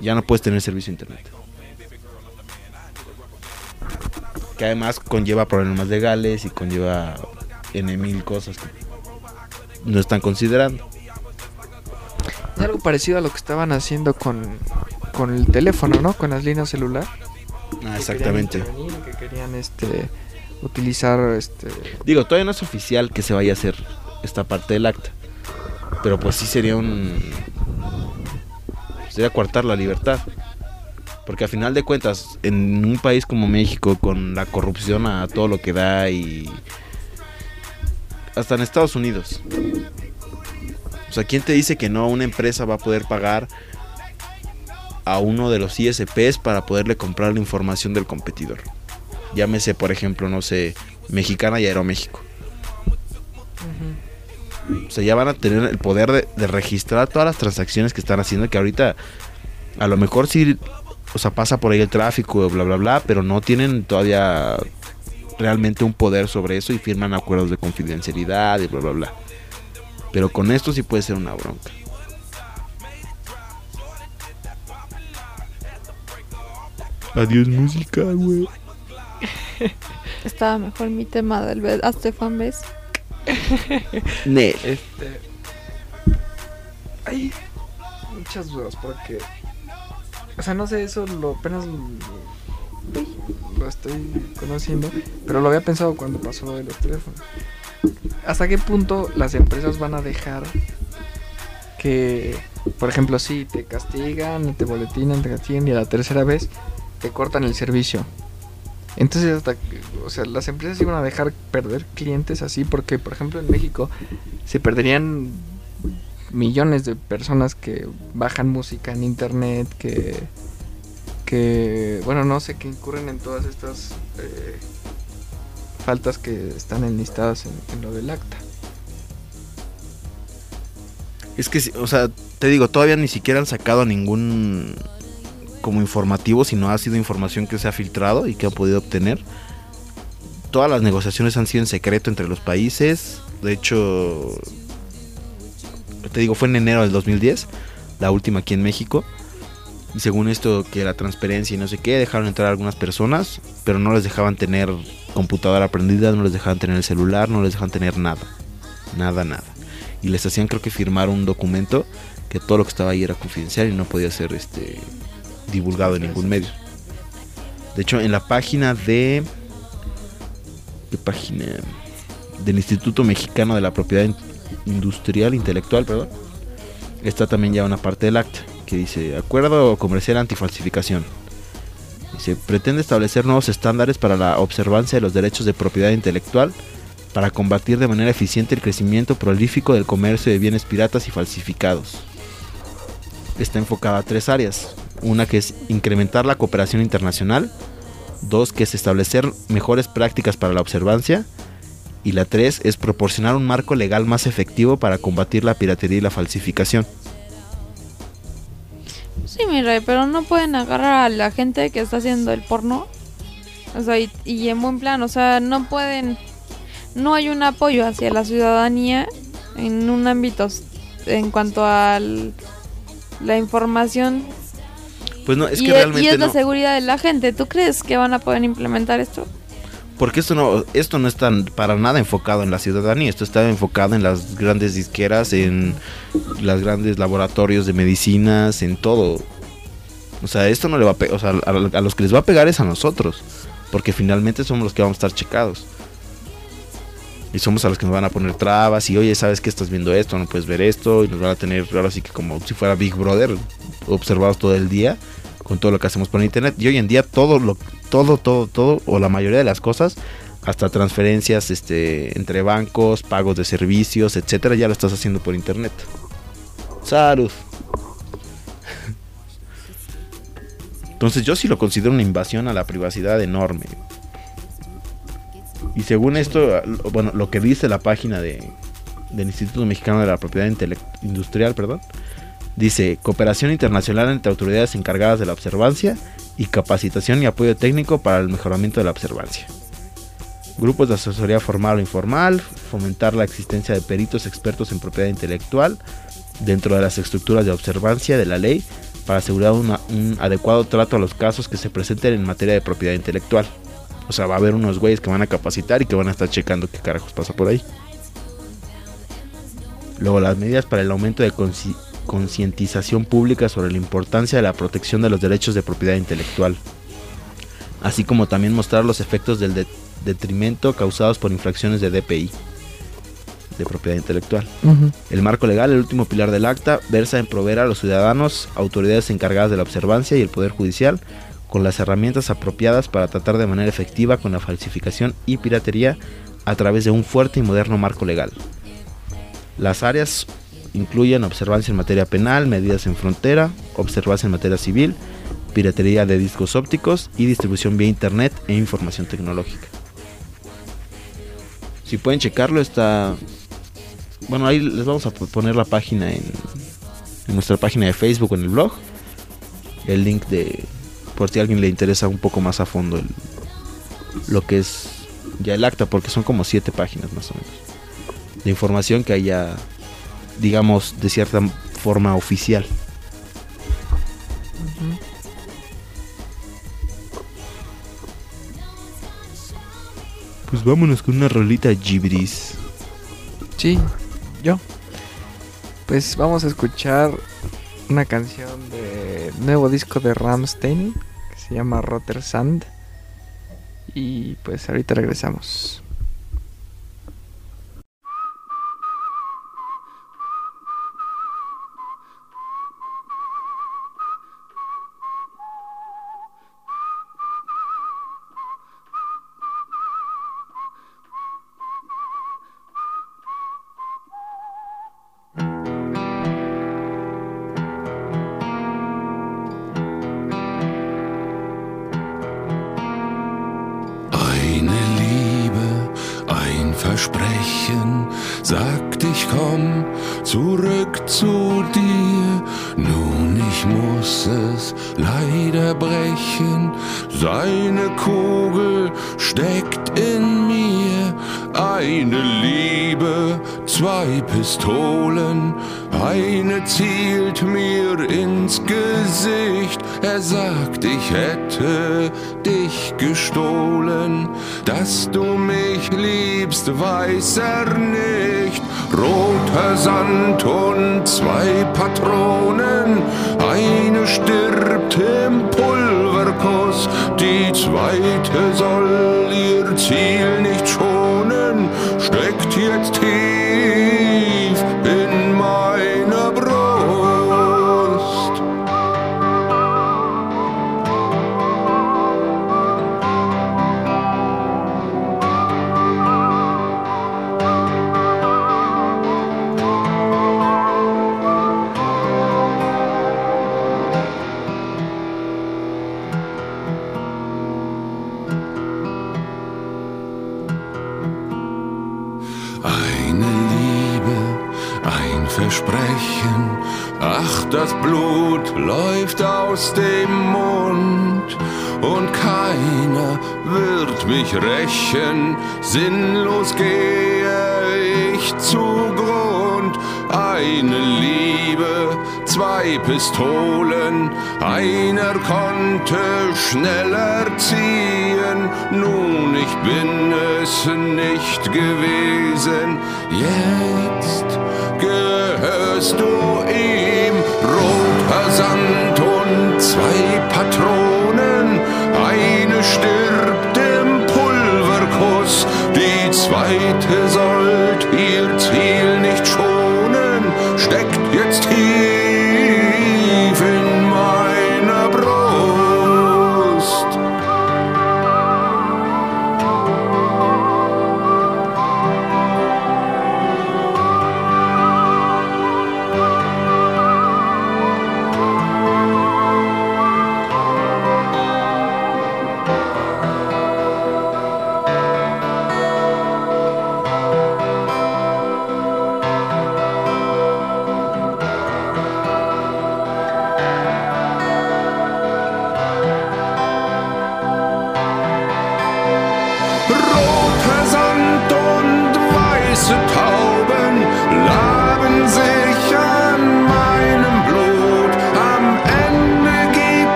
Ya no puedes tener servicio internet. Que además conlleva problemas legales y conlleva N mil cosas que no están considerando. Es algo parecido a lo que estaban haciendo con, con el teléfono, ¿no? Con las líneas celular. Ah, que exactamente. querían que querían este utilizar este Digo, todavía no es oficial que se vaya a hacer esta parte del acta. Pero pues sí sería un... Sería coartar la libertad. Porque a final de cuentas, en un país como México, con la corrupción a todo lo que da y... Hasta en Estados Unidos. O sea, ¿quién te dice que no una empresa va a poder pagar a uno de los ISPs para poderle comprar la información del competidor? Llámese, por ejemplo, no sé, Mexicana y Aeroméxico. O sea, ya van a tener el poder de, de registrar todas las transacciones que están haciendo. Que ahorita, a lo mejor sí, o sea, pasa por ahí el tráfico, bla, bla, bla, pero no tienen todavía realmente un poder sobre eso y firman acuerdos de confidencialidad y bla, bla, bla. Pero con esto sí puede ser una bronca. Adiós, música, güey. [laughs] Estaba mejor mi tema del Hazte fan, ¿ves? Nel. Este. Hay muchas dudas porque. O sea, no sé, eso lo apenas lo, estoy conociendo. Pero lo había pensado cuando pasó lo de los teléfonos. ¿Hasta qué punto las empresas van a dejar que, por ejemplo, si te castigan, te boletinan, te castigan y a la tercera vez te cortan el servicio? Entonces, hasta o sea, las empresas iban a dejar perder clientes así porque, por ejemplo, en México se perderían millones de personas que bajan música en internet, que, que bueno, no sé, que incurren en todas estas eh, faltas que están enlistadas en, lo del acta. Es que, o sea, te digo, todavía ni siquiera han sacado ningún como informativo, sino ha sido información que se ha filtrado y que ha podido obtener. Todas las negociaciones han sido en secreto entre los países. De hecho, te digo, fue en enero del 2010, la última aquí en México. Y según esto, que la transparencia y no sé qué, dejaron entrar a algunas personas, pero no les dejaban tener computadora prendida, no les dejaban tener el celular, no les dejaban tener nada. Nada, nada y les hacían creo que firmar un documento que todo lo que estaba ahí era confidencial y no podía ser este divulgado en ningún medio. De hecho, en la página de ¿qué página? del Instituto Mexicano de la Propiedad Industrial Intelectual, perdón. Está también ya una parte del acta que dice Acuerdo Comercial Antifalsificación. Dice, pretende establecer nuevos estándares para la observancia de los derechos de propiedad intelectual para combatir de manera eficiente el crecimiento prolífico del comercio de bienes piratas y falsificados. Está enfocada a tres áreas. Una que es incrementar la cooperación internacional. Dos que es establecer mejores prácticas para la observancia. Y la tres es proporcionar un marco legal más efectivo para combatir la piratería y la falsificación. Sí, mi rey, pero no pueden agarrar a la gente que está haciendo el porno. O sea, y, y en buen plan, o sea, no pueden. No hay un apoyo hacia la ciudadanía en un ámbito en cuanto a la información Pues no, es y, que e- y realmente es la seguridad de la gente. ¿Tú crees que van a poder implementar esto? Porque esto no, esto no está para nada enfocado en la ciudadanía, esto está enfocado en las grandes disqueras, en los grandes laboratorios de medicinas, en todo. O sea, esto no le va a pegar, o sea, a, los que les va a pegar es a nosotros, porque finalmente somos los que vamos a estar checados. Y somos a los que nos van a poner trabas y, oye, ¿sabes que estás viendo esto? No puedes ver esto. Y nos van a tener, ahora sí que como si fuera Big Brother, observados todo el día con todo lo que hacemos por internet. Y hoy en día todo lo todo, todo, todo, o la mayoría de las cosas, hasta transferencias este, entre bancos, pagos de servicios, etcétera, ya lo estás haciendo por internet. Salud. Entonces yo sí lo considero una invasión a la privacidad enorme. Y según esto, bueno, lo que dice la página de, del Instituto Mexicano de la Propiedad Intelec- Industrial, perdón, dice cooperación internacional entre autoridades encargadas de la observancia y capacitación y apoyo técnico para el mejoramiento de la observancia. Grupos de asesoría formal o informal, fomentar la existencia de peritos expertos en propiedad intelectual dentro de las estructuras de observancia de la ley para asegurar un adecuado trato a los casos que se presenten en materia de propiedad intelectual. O sea, va a haber unos güeyes que van a capacitar y que van a estar checando qué carajos pasa por ahí. Luego, las medidas para el aumento de concientización pública sobre la importancia de la protección de los derechos de propiedad intelectual. Así como también mostrar los efectos del de- detrimento causados por infracciones de DPI, de propiedad intelectual. El marco legal, el último pilar del acta, versa en proveer a los ciudadanos, autoridades encargadas de la observancia y el Poder Judicial con las herramientas apropiadas para tratar de manera efectiva con la falsificación y piratería a través de un fuerte y moderno marco legal. Las áreas incluyen observancia en materia penal, medidas en frontera, observancia en materia civil, piratería de discos ópticos y distribución vía internet e información tecnológica. Si pueden checarlo, está bueno, ahí les vamos a po- poner la página en, en nuestra página de Facebook o en el blog. El link de. Por si a alguien le interesa un poco más a fondo el, lo que es ya el acta, porque son como siete páginas más o menos. De información que haya, digamos, de cierta forma oficial. Pues vámonos con una rolita gibris. Sí, yo. Pues vamos a escuchar una canción de nuevo disco de Ramstein que se llama Rotter Sand. Y pues ahorita regresamos. Brechen, seine Kugel steckt in mir. Eine Liebe, zwei Pistolen, eine zielt mir ins Gesicht. Er sagt, ich hätte dich gestohlen, dass du mich liebst, weiß er nicht. Roter Sand und zwei Patronen, eine stirbt im Pulverkuss, die zweite soll ihr Ziel nicht schonen, steckt jetzt tief läuft aus dem Mund und keiner wird mich rächen, sinnlos gehe ich zugrund. Eine Liebe, zwei Pistolen, einer konnte schneller ziehen, nun ich bin es nicht gewesen, jetzt gehörst du ihm, und zwei Patronen, eine stirbt im Pulverkuss, die zweite sollt ihr Ziel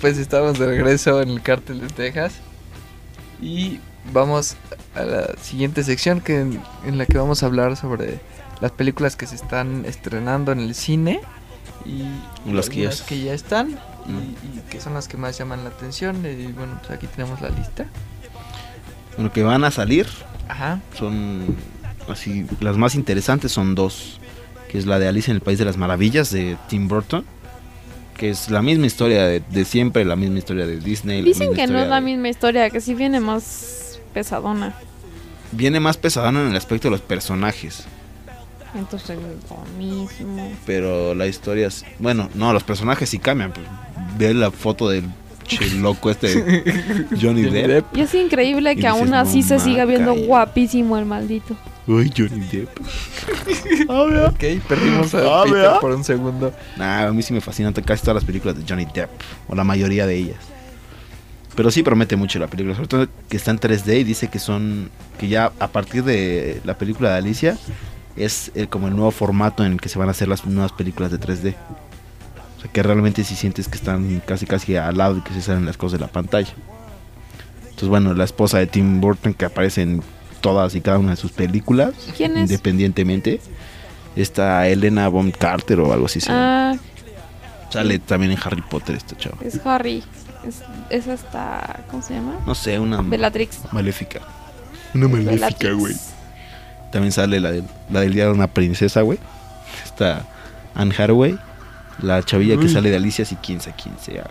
pues estamos de regreso en el cártel de Texas. Y vamos a la siguiente sección que en, en la que vamos a hablar sobre las películas que se están estrenando en el cine y Las que ya que están y, Mm. y que son las que más llaman la atención. Y bueno, pues aquí tenemos la lista. Lo que van a salir Ajá. son así, las más interesantes son dos, que es la de Alicia en el País de las Maravillas de Tim Burton, que es la misma historia de, de siempre, la misma historia de Disney. Dicen que no es la de- misma historia, que sí viene más pesadona. Viene más pesadona en el aspecto de los personajes, Entonces es lo mismo. pero la historia es... Bueno, no, los personajes sí cambian, pues ve la foto del [laughs] loco este Johnny, Depp. Y es increíble que aún "No así se siga viendo guapísimo el maldito. Uy, Johnny Depp. Ok, perdimos a Ah, Peter ¿verdad? por un segundo. Nah, a mí sí me fascinan casi todas las películas de Johnny Depp, o la mayoría de ellas. Pero sí promete mucho la película, sobre todo que está en 3D y dice que son, que ya a partir de la película de Alicia es el- como el nuevo formato en el que se van a hacer las nuevas películas de 3D. O sea, que realmente si sientes que están casi casi al lado y que se salen las cosas de la pantalla. Entonces, bueno, la esposa de Tim Burton que aparece en todas y cada una de sus películas, ¿Quién es? independientemente, está Elena Bonham Carter o algo así se llama. Ah, Sale también en Harry Potter esta chava. es Harry. Es, es esta. ¿Cómo se llama? No sé, una Bellatrix. maléfica. Una maléfica, güey. También sale la, de, la del día de una princesa, güey. Está Anne Hathaway. La chavilla que sale de Alicia, si quién sabe quién sea.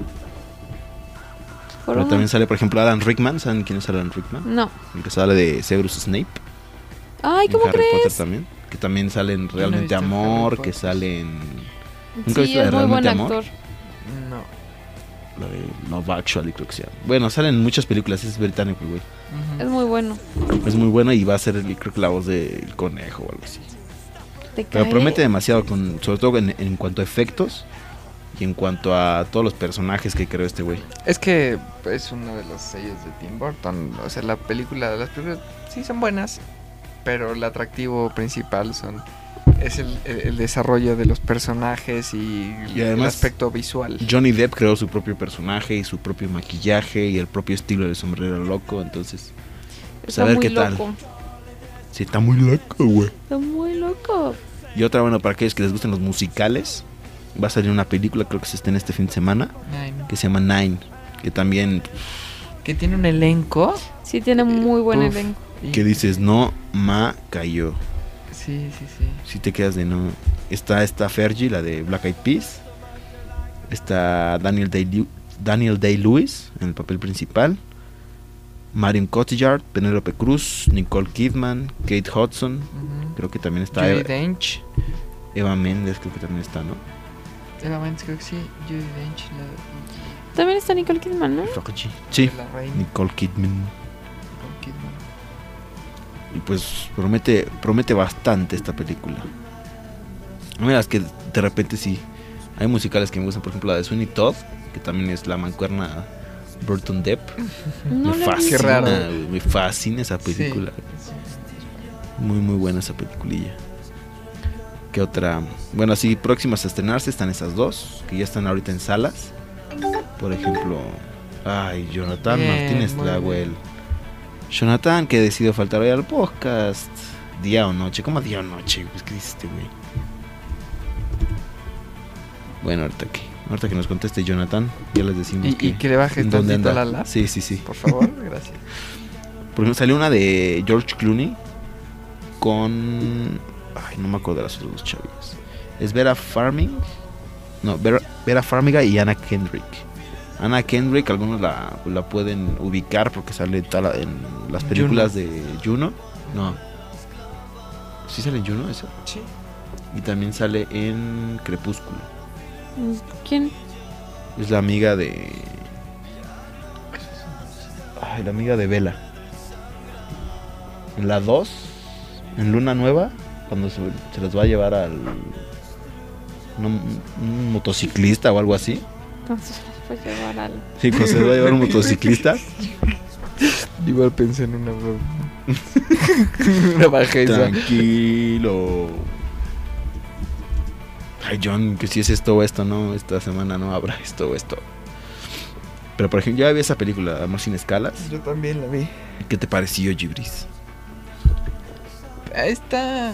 Pero también sale, por ejemplo, Alan Rickman. ¿Saben quién es Alan Rickman? No. El que sale de Severus Snape. Ay, en ¿cómo Harry Potter crees? también. Que también salen no he Realmente visto Harry Amor. Potter. Que salen ¿Nunca Sí, de es muy buen Realmente Amor? actor. No. la de Love Actually, creo que se llama. Bueno, salen en muchas películas. Es británico, güey. Es muy bueno. Es muy bueno y va a ser, el- creo que la voz del conejo o algo así. Te Pero promete demasiado, con, sobre todo en, en cuanto a efectos y en cuanto a todos los personajes que creó este güey. Es que es uno de los sellos de Tim Burton. O sea, la película, las películas sí son buenas, pero el atractivo principal son es el, el- el desarrollo de los personajes y, Y el aspecto visual. Johnny Depp creó su propio personaje y su propio maquillaje y el propio estilo del sombrero loco, entonces Está a ver muy qué tal. sí está muy loco, güey. Está muy loco. Y otra, bueno, para aquellos que les gusten los musicales, va a salir una película, creo que se está en este fin de semana, Nine. que se llama Nine, que también, Que tiene un elenco. Sí, tiene muy buen Uf. elenco. que dices, no, ma, cayó. Sí, sí, sí. Si te quedas de no. Está esta Fergie, la de Black Eyed Peas. Está Daniel Day, Daniel Day Lewis en el papel principal. Marion Cotillard, Penélope Cruz, Nicole Kidman, Kate Hudson. Creo que también está Judi Eva, Dench. Eva Méndez, creo que también está, ¿no? Creo que sí. Judy Dench, la, También está Nicole Kidman, ¿no? Sí, reina. Nicole Kidman. Nicole Kidman. Y pues promete, promete bastante esta película. A mí las que de repente sí. Hay musicales que me gustan, por ejemplo la de Sweeney Todd, que también es la mancuerna Burton Depp. [laughs] No me fascina, raro. me fascina esa película. Sí, Muy muy buena esa peliculilla. ¿Qué otra? Bueno, así próximas a estrenarse están esas dos, que ya están ahorita en salas. Por ejemplo, ay, Jonathan Bien, Martínez Laguel. Jonathan que decidió faltar hoy al podcast. Día o noche, ¿cómo día o noche? Pues, ¿qué dice este güey? Bueno, ahorita que, ahorita que nos conteste Jonathan, ya les decimos Y, que, y que le baje en dónde anda. la la. Sí, sí, sí. Por favor, [laughs] gracias. Por ejemplo, salió una de George Clooney con. No me acuerdo de las otras dos chavillas. Es Vera Farming. No, Vera, Vera Farmiga y Anna Kendrick. Anna Kendrick, algunos la, la pueden ubicar porque sale tal- en las películas de Juno. No. ¿Sí sale en Juno esa? Sí. Y también sale en Crepúsculo. ¿Quién? Es la amiga de. Ay, la amiga de Vela. En la 2, en Luna Nueva, cuando se, se los va a llevar al. Un, un motociclista o algo así. Entonces fue llevar al. Sí, cuando se los va a llevar un motociclista. [laughs] Igual pensé en una broma. [laughs] una bajeza. Tranquilo. Ay, John, que si es esto o esto, no, esta semana no habrá esto o esto. Pero por ejemplo, ya vi esa película, Amor sin escalas. Yo también la vi. ¿Qué te pareció, Gibris? Esta.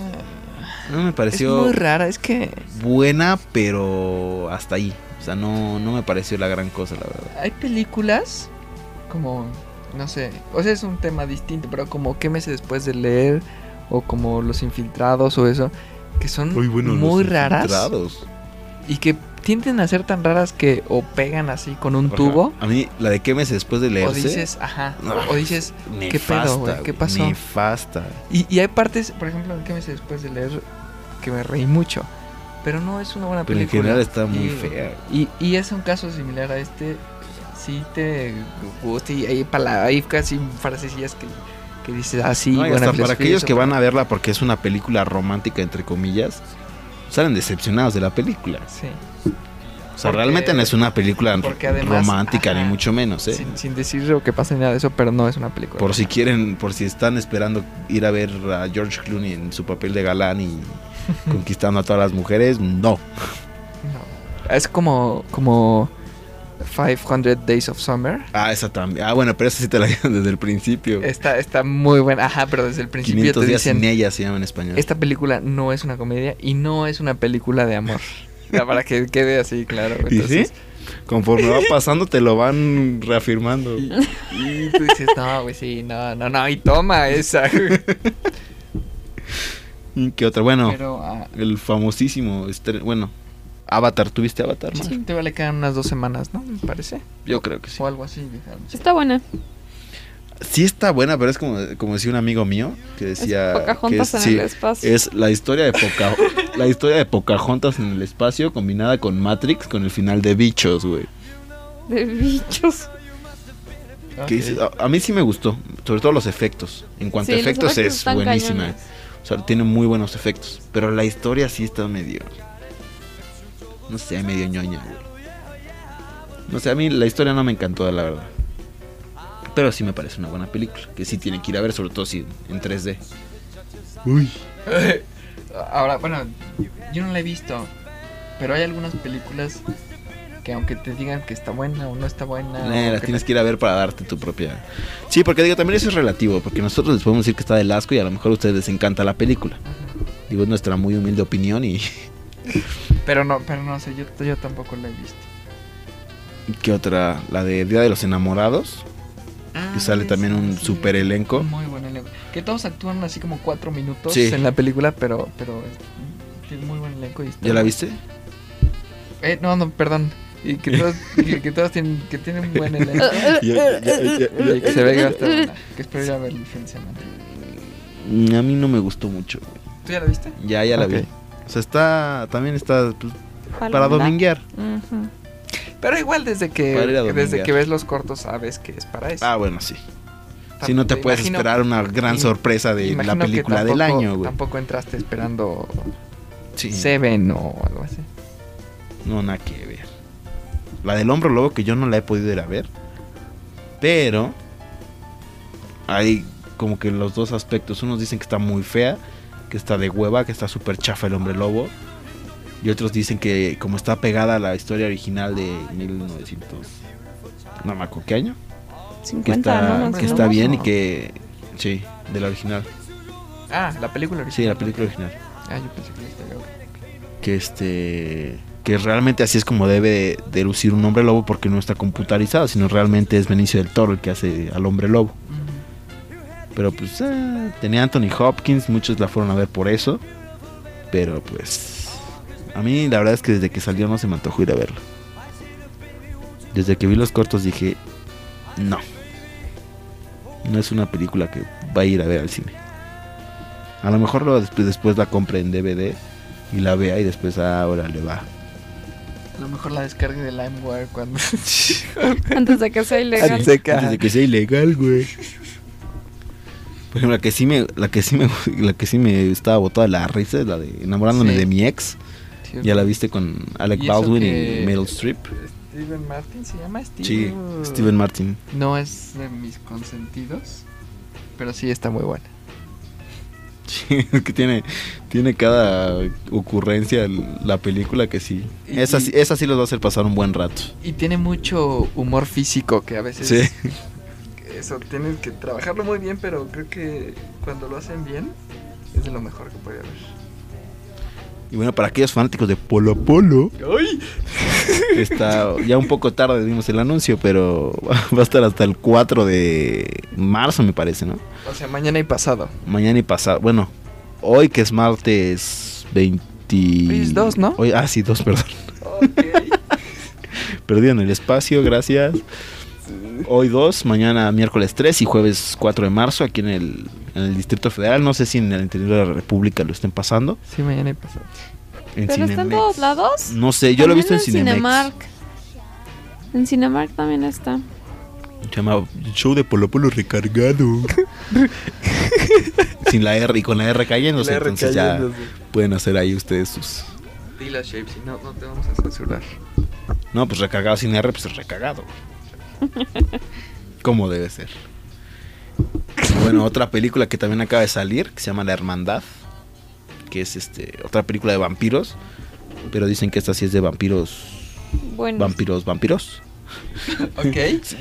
No me Es pareció muy rara, es que buena, pero hasta ahí. O sea, no, no me pareció la gran cosa, la verdad. hay películas como. No sé. O sea, es un tema distinto, pero como qué meses después de leer. O como Los Infiltrados o eso. Que son muy raras. Infiltrados. Y que tienden a ser tan raras que o pegan así con un Ajá. tubo. A mí, la de qué meses después de O leerse. dices, ajá. No. O dices. ¿qué pedo, nefasta, güey? ¿Qué pasó? Nefasta. Y, y hay partes, por ejemplo, en qué meses después de leer. Que me reí mucho. Pero no es una buena Pero en película. general está muy Y- fea. Y, y es un caso similar a este. Si te gusta y hay, pala- hay casi frasecillas que, que dices así. No, y hasta para aquellos que van a verla porque es una película romántica, entre comillas, salen decepcionados de la película. Sí. O sea, Porque- realmente no es una película además- romántica, ajá. ni mucho menos, ¿eh? Sin, sin decir lo que pasa ni nada de eso, pero no es una película. Por si quieren, por si están esperando ir a ver a George Clooney en su papel de galán y [laughs] conquistando a todas las mujeres, no. No. Es como. como 500 Days of Summer. Ah, esa también. Ah, bueno, pero esa sí te la [laughs] dieron desde el principio. Está, está muy buena. Ajá, pero desde el principio 500 te días dicen. sin ella se llama en español. Esta película no es una comedia y no es una película de amor. [laughs] Ya, para que quede así, claro. ¿Y sí? Conforme va [laughs] pasando te lo van reafirmando. Y, y tú dices, no, güey, sí, no, no, no, y toma esa. güey". ¿Y ¿Qué otra? Bueno, Pero ah, el famosísimo, estre- bueno, Avatar, ¿tuviste Avatar? Mar? sí, te le quedan unas dos semanas, ¿no? Me parece. Yo creo que sí. O algo así, dejaron. Está buena. Sí está buena, pero es como, como decía un amigo mío que decía es que Pocahontas es, en sí, el espacio. es la historia de Poca, [laughs] la historia de Pocahontas en el espacio combinada con Matrix con el final de Bichos, güey. De bichos. Que a, a mí sí me gustó, sobre todo los efectos. En cuanto Sí, a efectos efectos es buenísima. cañones. O sea, tiene muy buenos efectos, pero la historia sí está medio no sé, medio ñoña, güey. No sé, a mí la historia no me encantó, la verdad. Pero sí me parece una buena película, que sí tienen que ir a ver, sobre todo si en 3D. Uy. [laughs] Ahora, bueno, yo no la he visto, pero hay algunas películas que aunque te digan que está buena o no está buena, Eh, la que tienes te- que ir a ver para darte tu propia. Sí, porque digo, también eso es relativo, porque nosotros les podemos decir que está del asco y a lo mejor a ustedes les encanta la película. Digo, es nuestra muy humilde opinión y. [laughs] Pero no, pero no sé, yo, yo tampoco la he visto. ¿Qué otra? La de Día de los Enamorados. Que sale también un sí, super elenco. Muy buen elenco. Que todos actúan así como cuatro minutos Sí. en la película, pero, pero eh, tiene muy buen elenco. y ¿Ya la viste? Eh, no, no, perdón. Y que todos, [laughs] que todos tienen, que tienen un buen elenco. [laughs] Ya- ya- ya- ya- y que se ve que va a estar buena. Que espero ir a ver el fin de semana. A mí no me gustó mucho. ¿Tú ya la viste? Ya, ya la vi. O sea, está. También está pues, para dominguear. Pero igual desde que desde que ves los cortos sabes que es para eso. Ah, bueno, sí. Si no te puedes imagino- esperar una gran sorpresa de la película del año, güey. Tampoco entraste esperando Sí. Seven o algo así. No, nada que ver. La del hombro lobo que yo no la he podido ir a ver. Pero hay como que los dos aspectos. Unos dicen que está muy fea, que está de hueva, que está súper chafa el hombre lobo. Y otros dicen que como está pegada a la historia original de 1900... No me acuerdo qué año. Que 50, está, ¿no? Hombre que está bien y que... Sí, de la original. Ah, la película original. Sí, la película original. Ah, yo pensé que la historia. que este que realmente así es como debe de, de lucir un hombre lobo porque no está computarizado, sino realmente es Benicio del Toro el que hace al hombre lobo. Pero pues eh, tenía Anthony Hopkins, muchos la fueron a ver por eso. Pero pues a mí la verdad es que desde que salió no se me antojó ir a verlo. Desde que vi los cortos dije, no. No es una película que va a ir a ver al cine. A lo mejor lo después, después la compre en DVD y la vea y después ahora le va. A lo mejor la descargue de LimeWire cuando Antes de que sea ilegal. Antes de que- Antes de que sea ilegal, güey. Por ejemplo, la que sí me, la que sí me, [laughs] la que sí me estaba botada la risa es la de enamorándome Sí. de mi ex. Ya la viste con Alec Y Baldwin y Meryl Streep. Steven Martin se llama Steve. Sí, Steven Martin. No es de mis consentidos, pero sí está muy buena. [laughs] Sí, es que tiene, tiene cada ocurrencia la película que sí. Y- Esa, y- sí- esa sí los va a hacer pasar un buen rato. Y tiene mucho humor físico que a veces Sí. Eso tienes que trabajarlo muy bien, pero creo que cuando lo hacen bien es de lo mejor que puede haber. Y bueno, para aquellos fanáticos de Polo Polo, ¡Ay! está ya un poco tarde dimos el anuncio, pero [laughs] va a estar hasta el 4 de marzo, me parece, ¿no? O sea, mañana y pasado. Mañana y pasado. Bueno, hoy que es martes 20. Hoy es ¿no? Hoy, ah, sí, 2, perdón. Ok. [laughs] Perdido en el espacio, gracias. Hoy 2, mañana miércoles 3 y jueves 4 de marzo aquí en el, en el Distrito Federal. No sé si en el interior de la República lo estén pasando. sí, mañana y pasado. En Pero está en todos lados. No sé, yo lo he visto en Cinemex. Cinemark. En Cinemark también está. Se llama Show de Polo Polo recargado. [laughs] Sin la R y con la R cayéndose. La R entonces ya pueden hacer ahí ustedes sus. Dila, Shape, si no, no te vamos a censurar. No, pues recargado sin R, pues es recargado. [laughs] Como debe ser. Bueno, otra película que también acaba de salir, que se llama La Hermandad, que es este otra película de vampiros, pero dicen que esta sí es de vampiros, Bueno. vampiros, vampiros, Ok.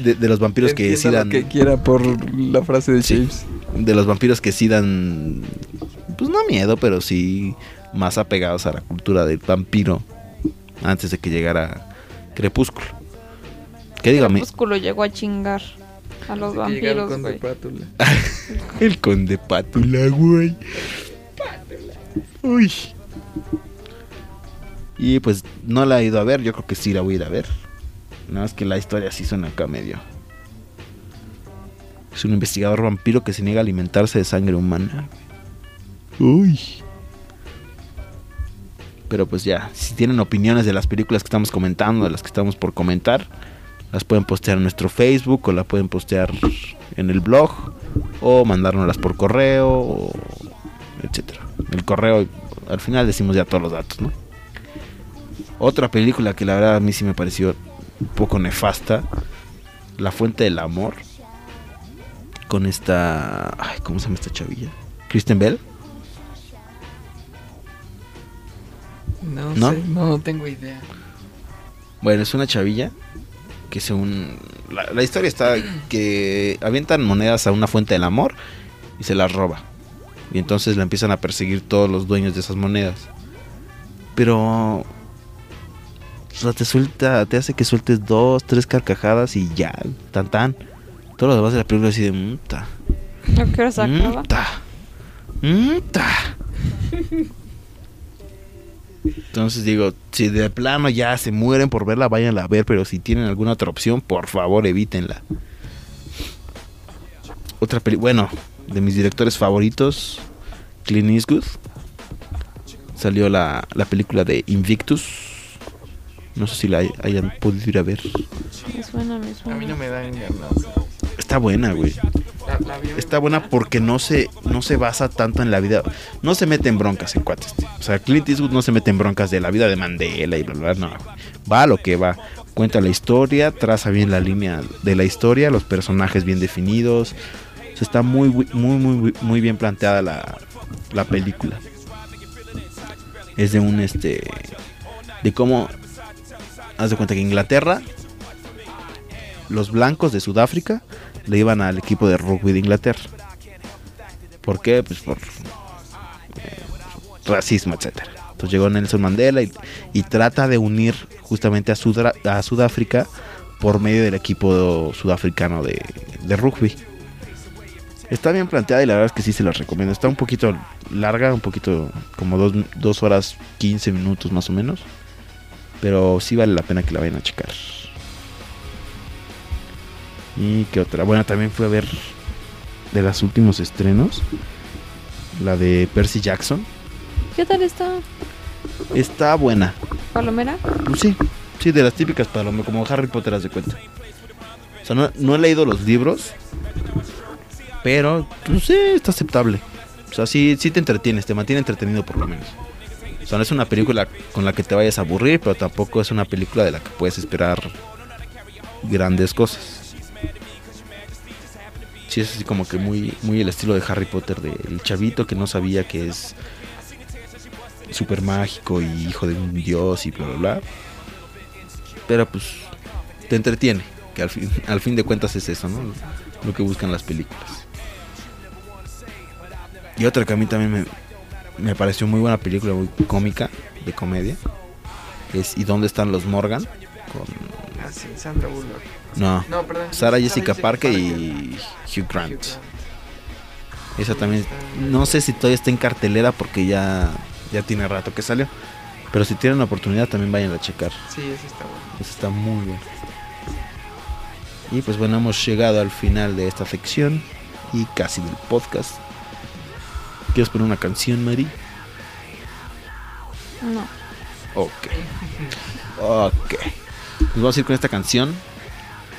de, de los vampiros que sí Entienda dan, lo que quiera por la frase de Sí. De los vampiros que sí dan, pues no miedo, pero sí más apegados a la cultura del vampiro antes de que llegara Crepúsculo. Que dígame, Crepúsculo llegó a chingar a los vampiros, con güey. de pátula. [laughs] El conde Pátula, güey. Uy. Y pues no la he ido a ver, yo creo que sí la voy a ir a ver. Nada más que la historia sí suena acá medio. Es un investigador vampiro que se niega a alimentarse de sangre humana. Uy. Pero pues ya, si tienen opiniones de las películas que estamos comentando, de las que estamos por comentar, las pueden postear en nuestro Facebook o la pueden postear en el blog o mandárnoslas por correo, o etcétera. El correo, al final decimos ya todos los datos, ¿no? Otra película que la verdad a mí sí me pareció un poco nefasta, La Fuente del Amor, con esta, ay, ¿cómo se llama esta chavilla? Kristen Bell. No, ¿No? sé, no, no tengo idea. Bueno, es una chavilla que según la, la historia está que avientan monedas a una fuente del amor y se las roba. Y entonces la empiezan a perseguir todos los dueños de esas monedas. Pero o sea, te suelta, te hace que sueltes dos, tres carcajadas y ya, tan tan. Todo lo demás de la película así de muta. ¿A qué hora se acaba? Entonces digo, si de plano ya se mueren por verla, váyanla a ver, pero si tienen alguna otra opción, por favor evítenla. Otra peli, bueno, de mis directores favoritos, Clint Eastwood. Salió la, la película de Invictus. No sé si la hay- hayan podido ir a ver. Me suena, me A suena. mí no me dan ganas. Está buena, güey. Está buena porque no se, no se basa tanto en la vida. No se mete en broncas en cuates. O sea, Clint Eastwood no se mete en broncas de la vida de Mandela y bla, bla. No. Va a lo que va. Cuenta la historia, traza bien la línea de la historia, los personajes bien definidos. Está muy, muy, muy, muy bien planteada la, la película. Es de un este. De cómo. Haz de cuenta que Inglaterra. Los blancos de Sudáfrica le iban al equipo de rugby de Inglaterra. ¿Por qué? Pues por eh, racismo, etcétera. Entonces llegó Nelson Mandela y, trata de unir justamente a, Sudra- a Sudáfrica por medio del equipo sudafricano de, rugby. Está bien planteada y la verdad es que sí se la recomiendo. Está un poquito larga, un poquito como dos, dos horas 15 minutos más o menos. Pero sí vale la pena que la vayan a checar. ¿Y qué otra? Bueno, también fue a ver de los últimos estrenos. la de Percy Jackson. ¿Qué tal está? Está buena. ¿Palomera? Sí, sí, de las típicas palomas, como Harry Potter, de cuenta. O sea, no, no he leído los libros, pero pues sí, está aceptable. O sea, sí, sí te entretienes, te mantiene entretenido por lo menos. O sea, no es una película con la que te vayas a aburrir, pero tampoco es una película de la que puedes esperar grandes cosas. Sí, es así como que muy, muy el estilo de Harry Potter, del chavito que no sabía que es súper mágico y hijo de un dios y bla bla bla. Pero pues te entretiene, que al fin, al fin de cuentas es eso, ¿no? Lo que buscan las películas. Y otra que a mí también me, me pareció muy buena película, muy cómica, de comedia, es ¿Y dónde están los Morgan? Con, Ah, sí, Sandra Bullock. No, No, perdón. Sarah Jessica Parker y Hugh Grant. Esa también, no sé si todavía está en cartelera porque ya, ya tiene rato que salió. Pero si tienen la oportunidad también vayan a checar. Sí, ese está bueno. Eso está muy bien. Y pues bueno, hemos llegado al final de esta sección y casi del podcast. ¿Quieres poner una canción, Mari? No. Ok. Ok. Pues vamos a ir con esta canción.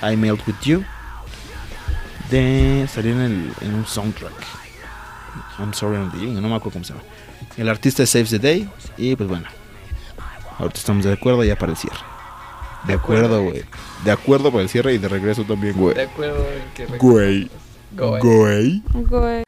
I Melt With You. De. Salió en, el, en un soundtrack. I'm sorry I'm the no me acuerdo cómo se llama. El artista es Saves the Day. Y pues bueno. Ahorita estamos de acuerdo ya para el cierre. De acuerdo, güey. De acuerdo para el cierre y de regreso también, güey. De acuerdo en que Güey. Güey. Güey.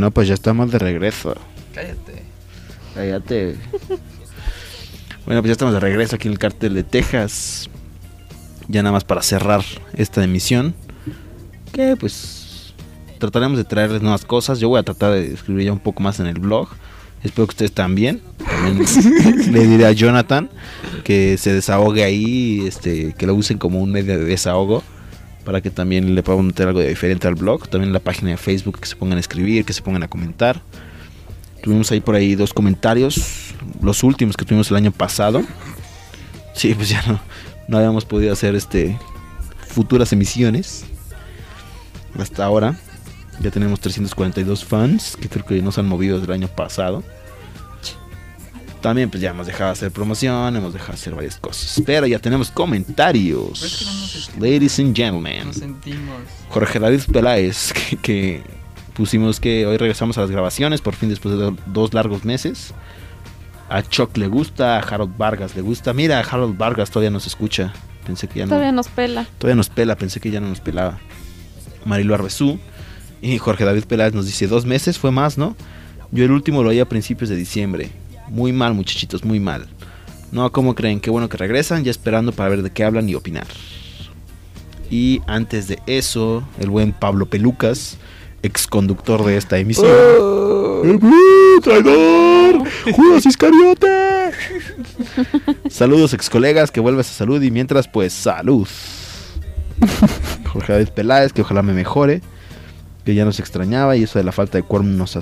Bueno, pues ya estamos de regreso. Cállate. Cállate. bueno, pues ya estamos de regreso aquí en el cártel de Texas. ya nada más para cerrar esta emisión, que pues trataremos de traerles nuevas cosas. Yo voy a tratar de escribir ya un poco más en el blog. Espero que ustedes también. También [laughs] le diré a Jonathan que se desahogue ahí, este, que lo usen como un medio de desahogo para que también le podamos meter algo de diferente al blog. También la página de Facebook que se pongan a escribir, que se pongan a comentar. Tuvimos ahí por ahí dos comentarios, los últimos que tuvimos el año pasado. Sí, pues ya no, no habíamos podido hacer este futuras emisiones hasta ahora. Ya tenemos 342 fans que creo que nos han movido desde el año pasado. También pues ya hemos dejado de hacer promoción, hemos dejado de hacer varias cosas. Pero ya tenemos comentarios. Pero es que no nos- Ladies and gentlemen. Nos sentimos. Jorge David Peláez, que, que pusimos que hoy regresamos a las grabaciones, por fin después de do- dos largos meses. A Chuck le gusta, a Harold Vargas le gusta. Mira, Harold Vargas todavía nos escucha. Pensé que ya no. Todavía nos pela. Todavía nos pela, pensé que ya no nos pelaba. Marilu Arbezú. Y Jorge David Peláez nos dice, dos meses fue más, ¿no? Yo el último lo oí a principios de diciembre. Muy mal, muchachitos, muy mal. No, ¿cómo creen? Qué bueno que regresan, ya esperando para ver de qué hablan y opinar. Y antes de eso, el buen Pablo Pelucas, ex conductor de esta emisión. ¡El Blue, traidor! ¡Judas Iscariote! [laughs] Saludos, ex colegas, que vuelvas a salud y mientras, pues, salud. Jorge David Peláez, que ojalá me mejore, que ya nos extrañaba y eso de la falta de quórum nos,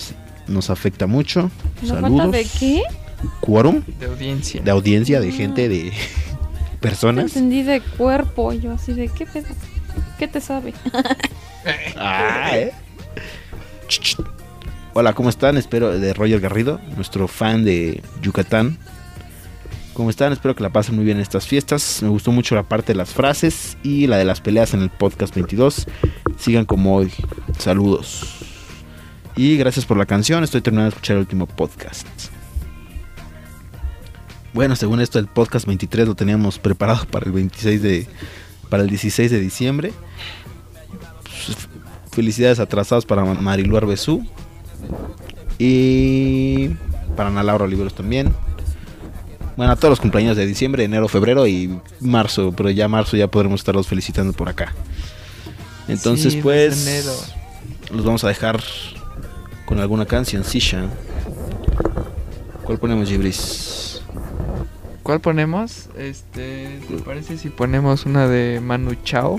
nos afecta mucho. ¿La Saludos. falta de qué? ¿Quórum? De audiencia. De audiencia, de gente, de [laughs] personas. Entendí de cuerpo. Yo así de qué pedo. ¿Qué te sabe? [laughs] Ah, ¿eh? Hola, ¿cómo están? Espero de Roger Garrido, nuestro fan de Yucatán. ¿Cómo están? Espero que la pasen muy bien en estas fiestas. Me gustó mucho la parte de las frases y la de las peleas en el podcast 22. Sigan como hoy. Saludos. Y gracias por la canción. Estoy terminando de escuchar el último podcast. Bueno, según esto, el podcast 23 lo teníamos preparado para el 26 de. para el 16 de diciembre. Felicidades atrasados para Ma- Marilu Arbezú. Y para Ana Laura Oliveros también. Bueno, a todos los cumpleaños de diciembre, enero, febrero y marzo. Pero ya marzo ya podremos estarlos felicitando por acá. Entonces, Sí, pues. Los vamos a dejar con alguna cancioncilla. ¿Cuál ponemos, Gibris? ¿Cuál ponemos? Este, ¿te parece si ponemos una de Manu Chao?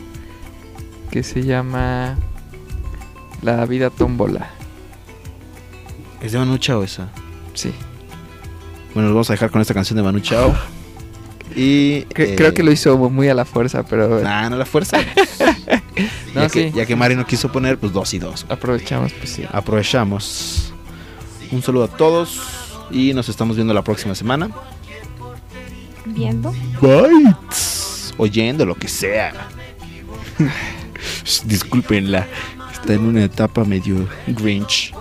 Que se llama La vida tómbola. ¿Es de Manu Chao esa? Sí. Bueno, los vamos a dejar con esta canción de Manu Chao. [laughs] Y. Cre- eh, Creo que lo hizo muy a la fuerza, pero Nah, no la fuerza. [laughs] No, ya, que, ya que Mari no quiso poner, pues dos y dos. aprovechamos, pues sí. Aprovechamos. Un saludo a todos y nos estamos viendo la próxima semana. Viendo. Bye. Oyendo lo que sea. [laughs] Disculpenla. Está en una etapa medio grinch.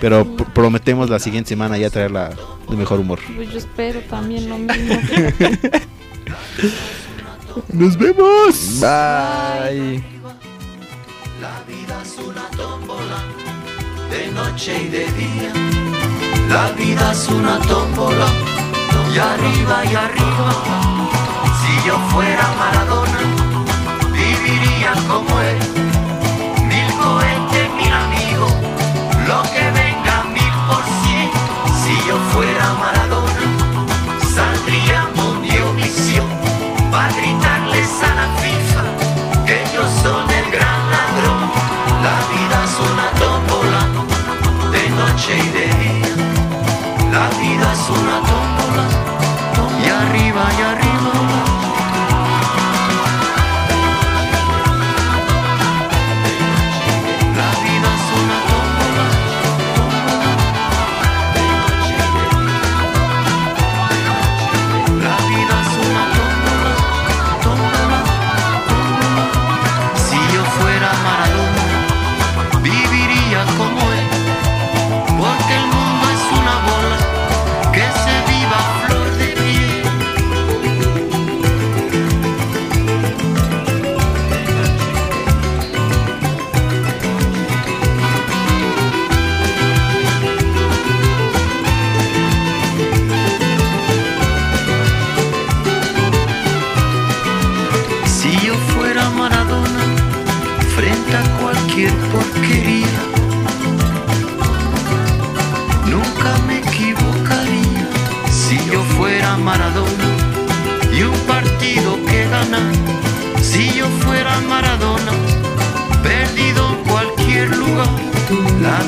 Pero pr- prometemos la siguiente semana ya traerla de mejor humor. Pues yo espero también lo mismo. [laughs] ¡Nos vemos! Bye. La vida es una tómbola de noche y de día. La vida es una tómbola y arriba y arriba. Si yo fuera Maradona, viviría como él. Mil cohetes, mil amigos, lo que venga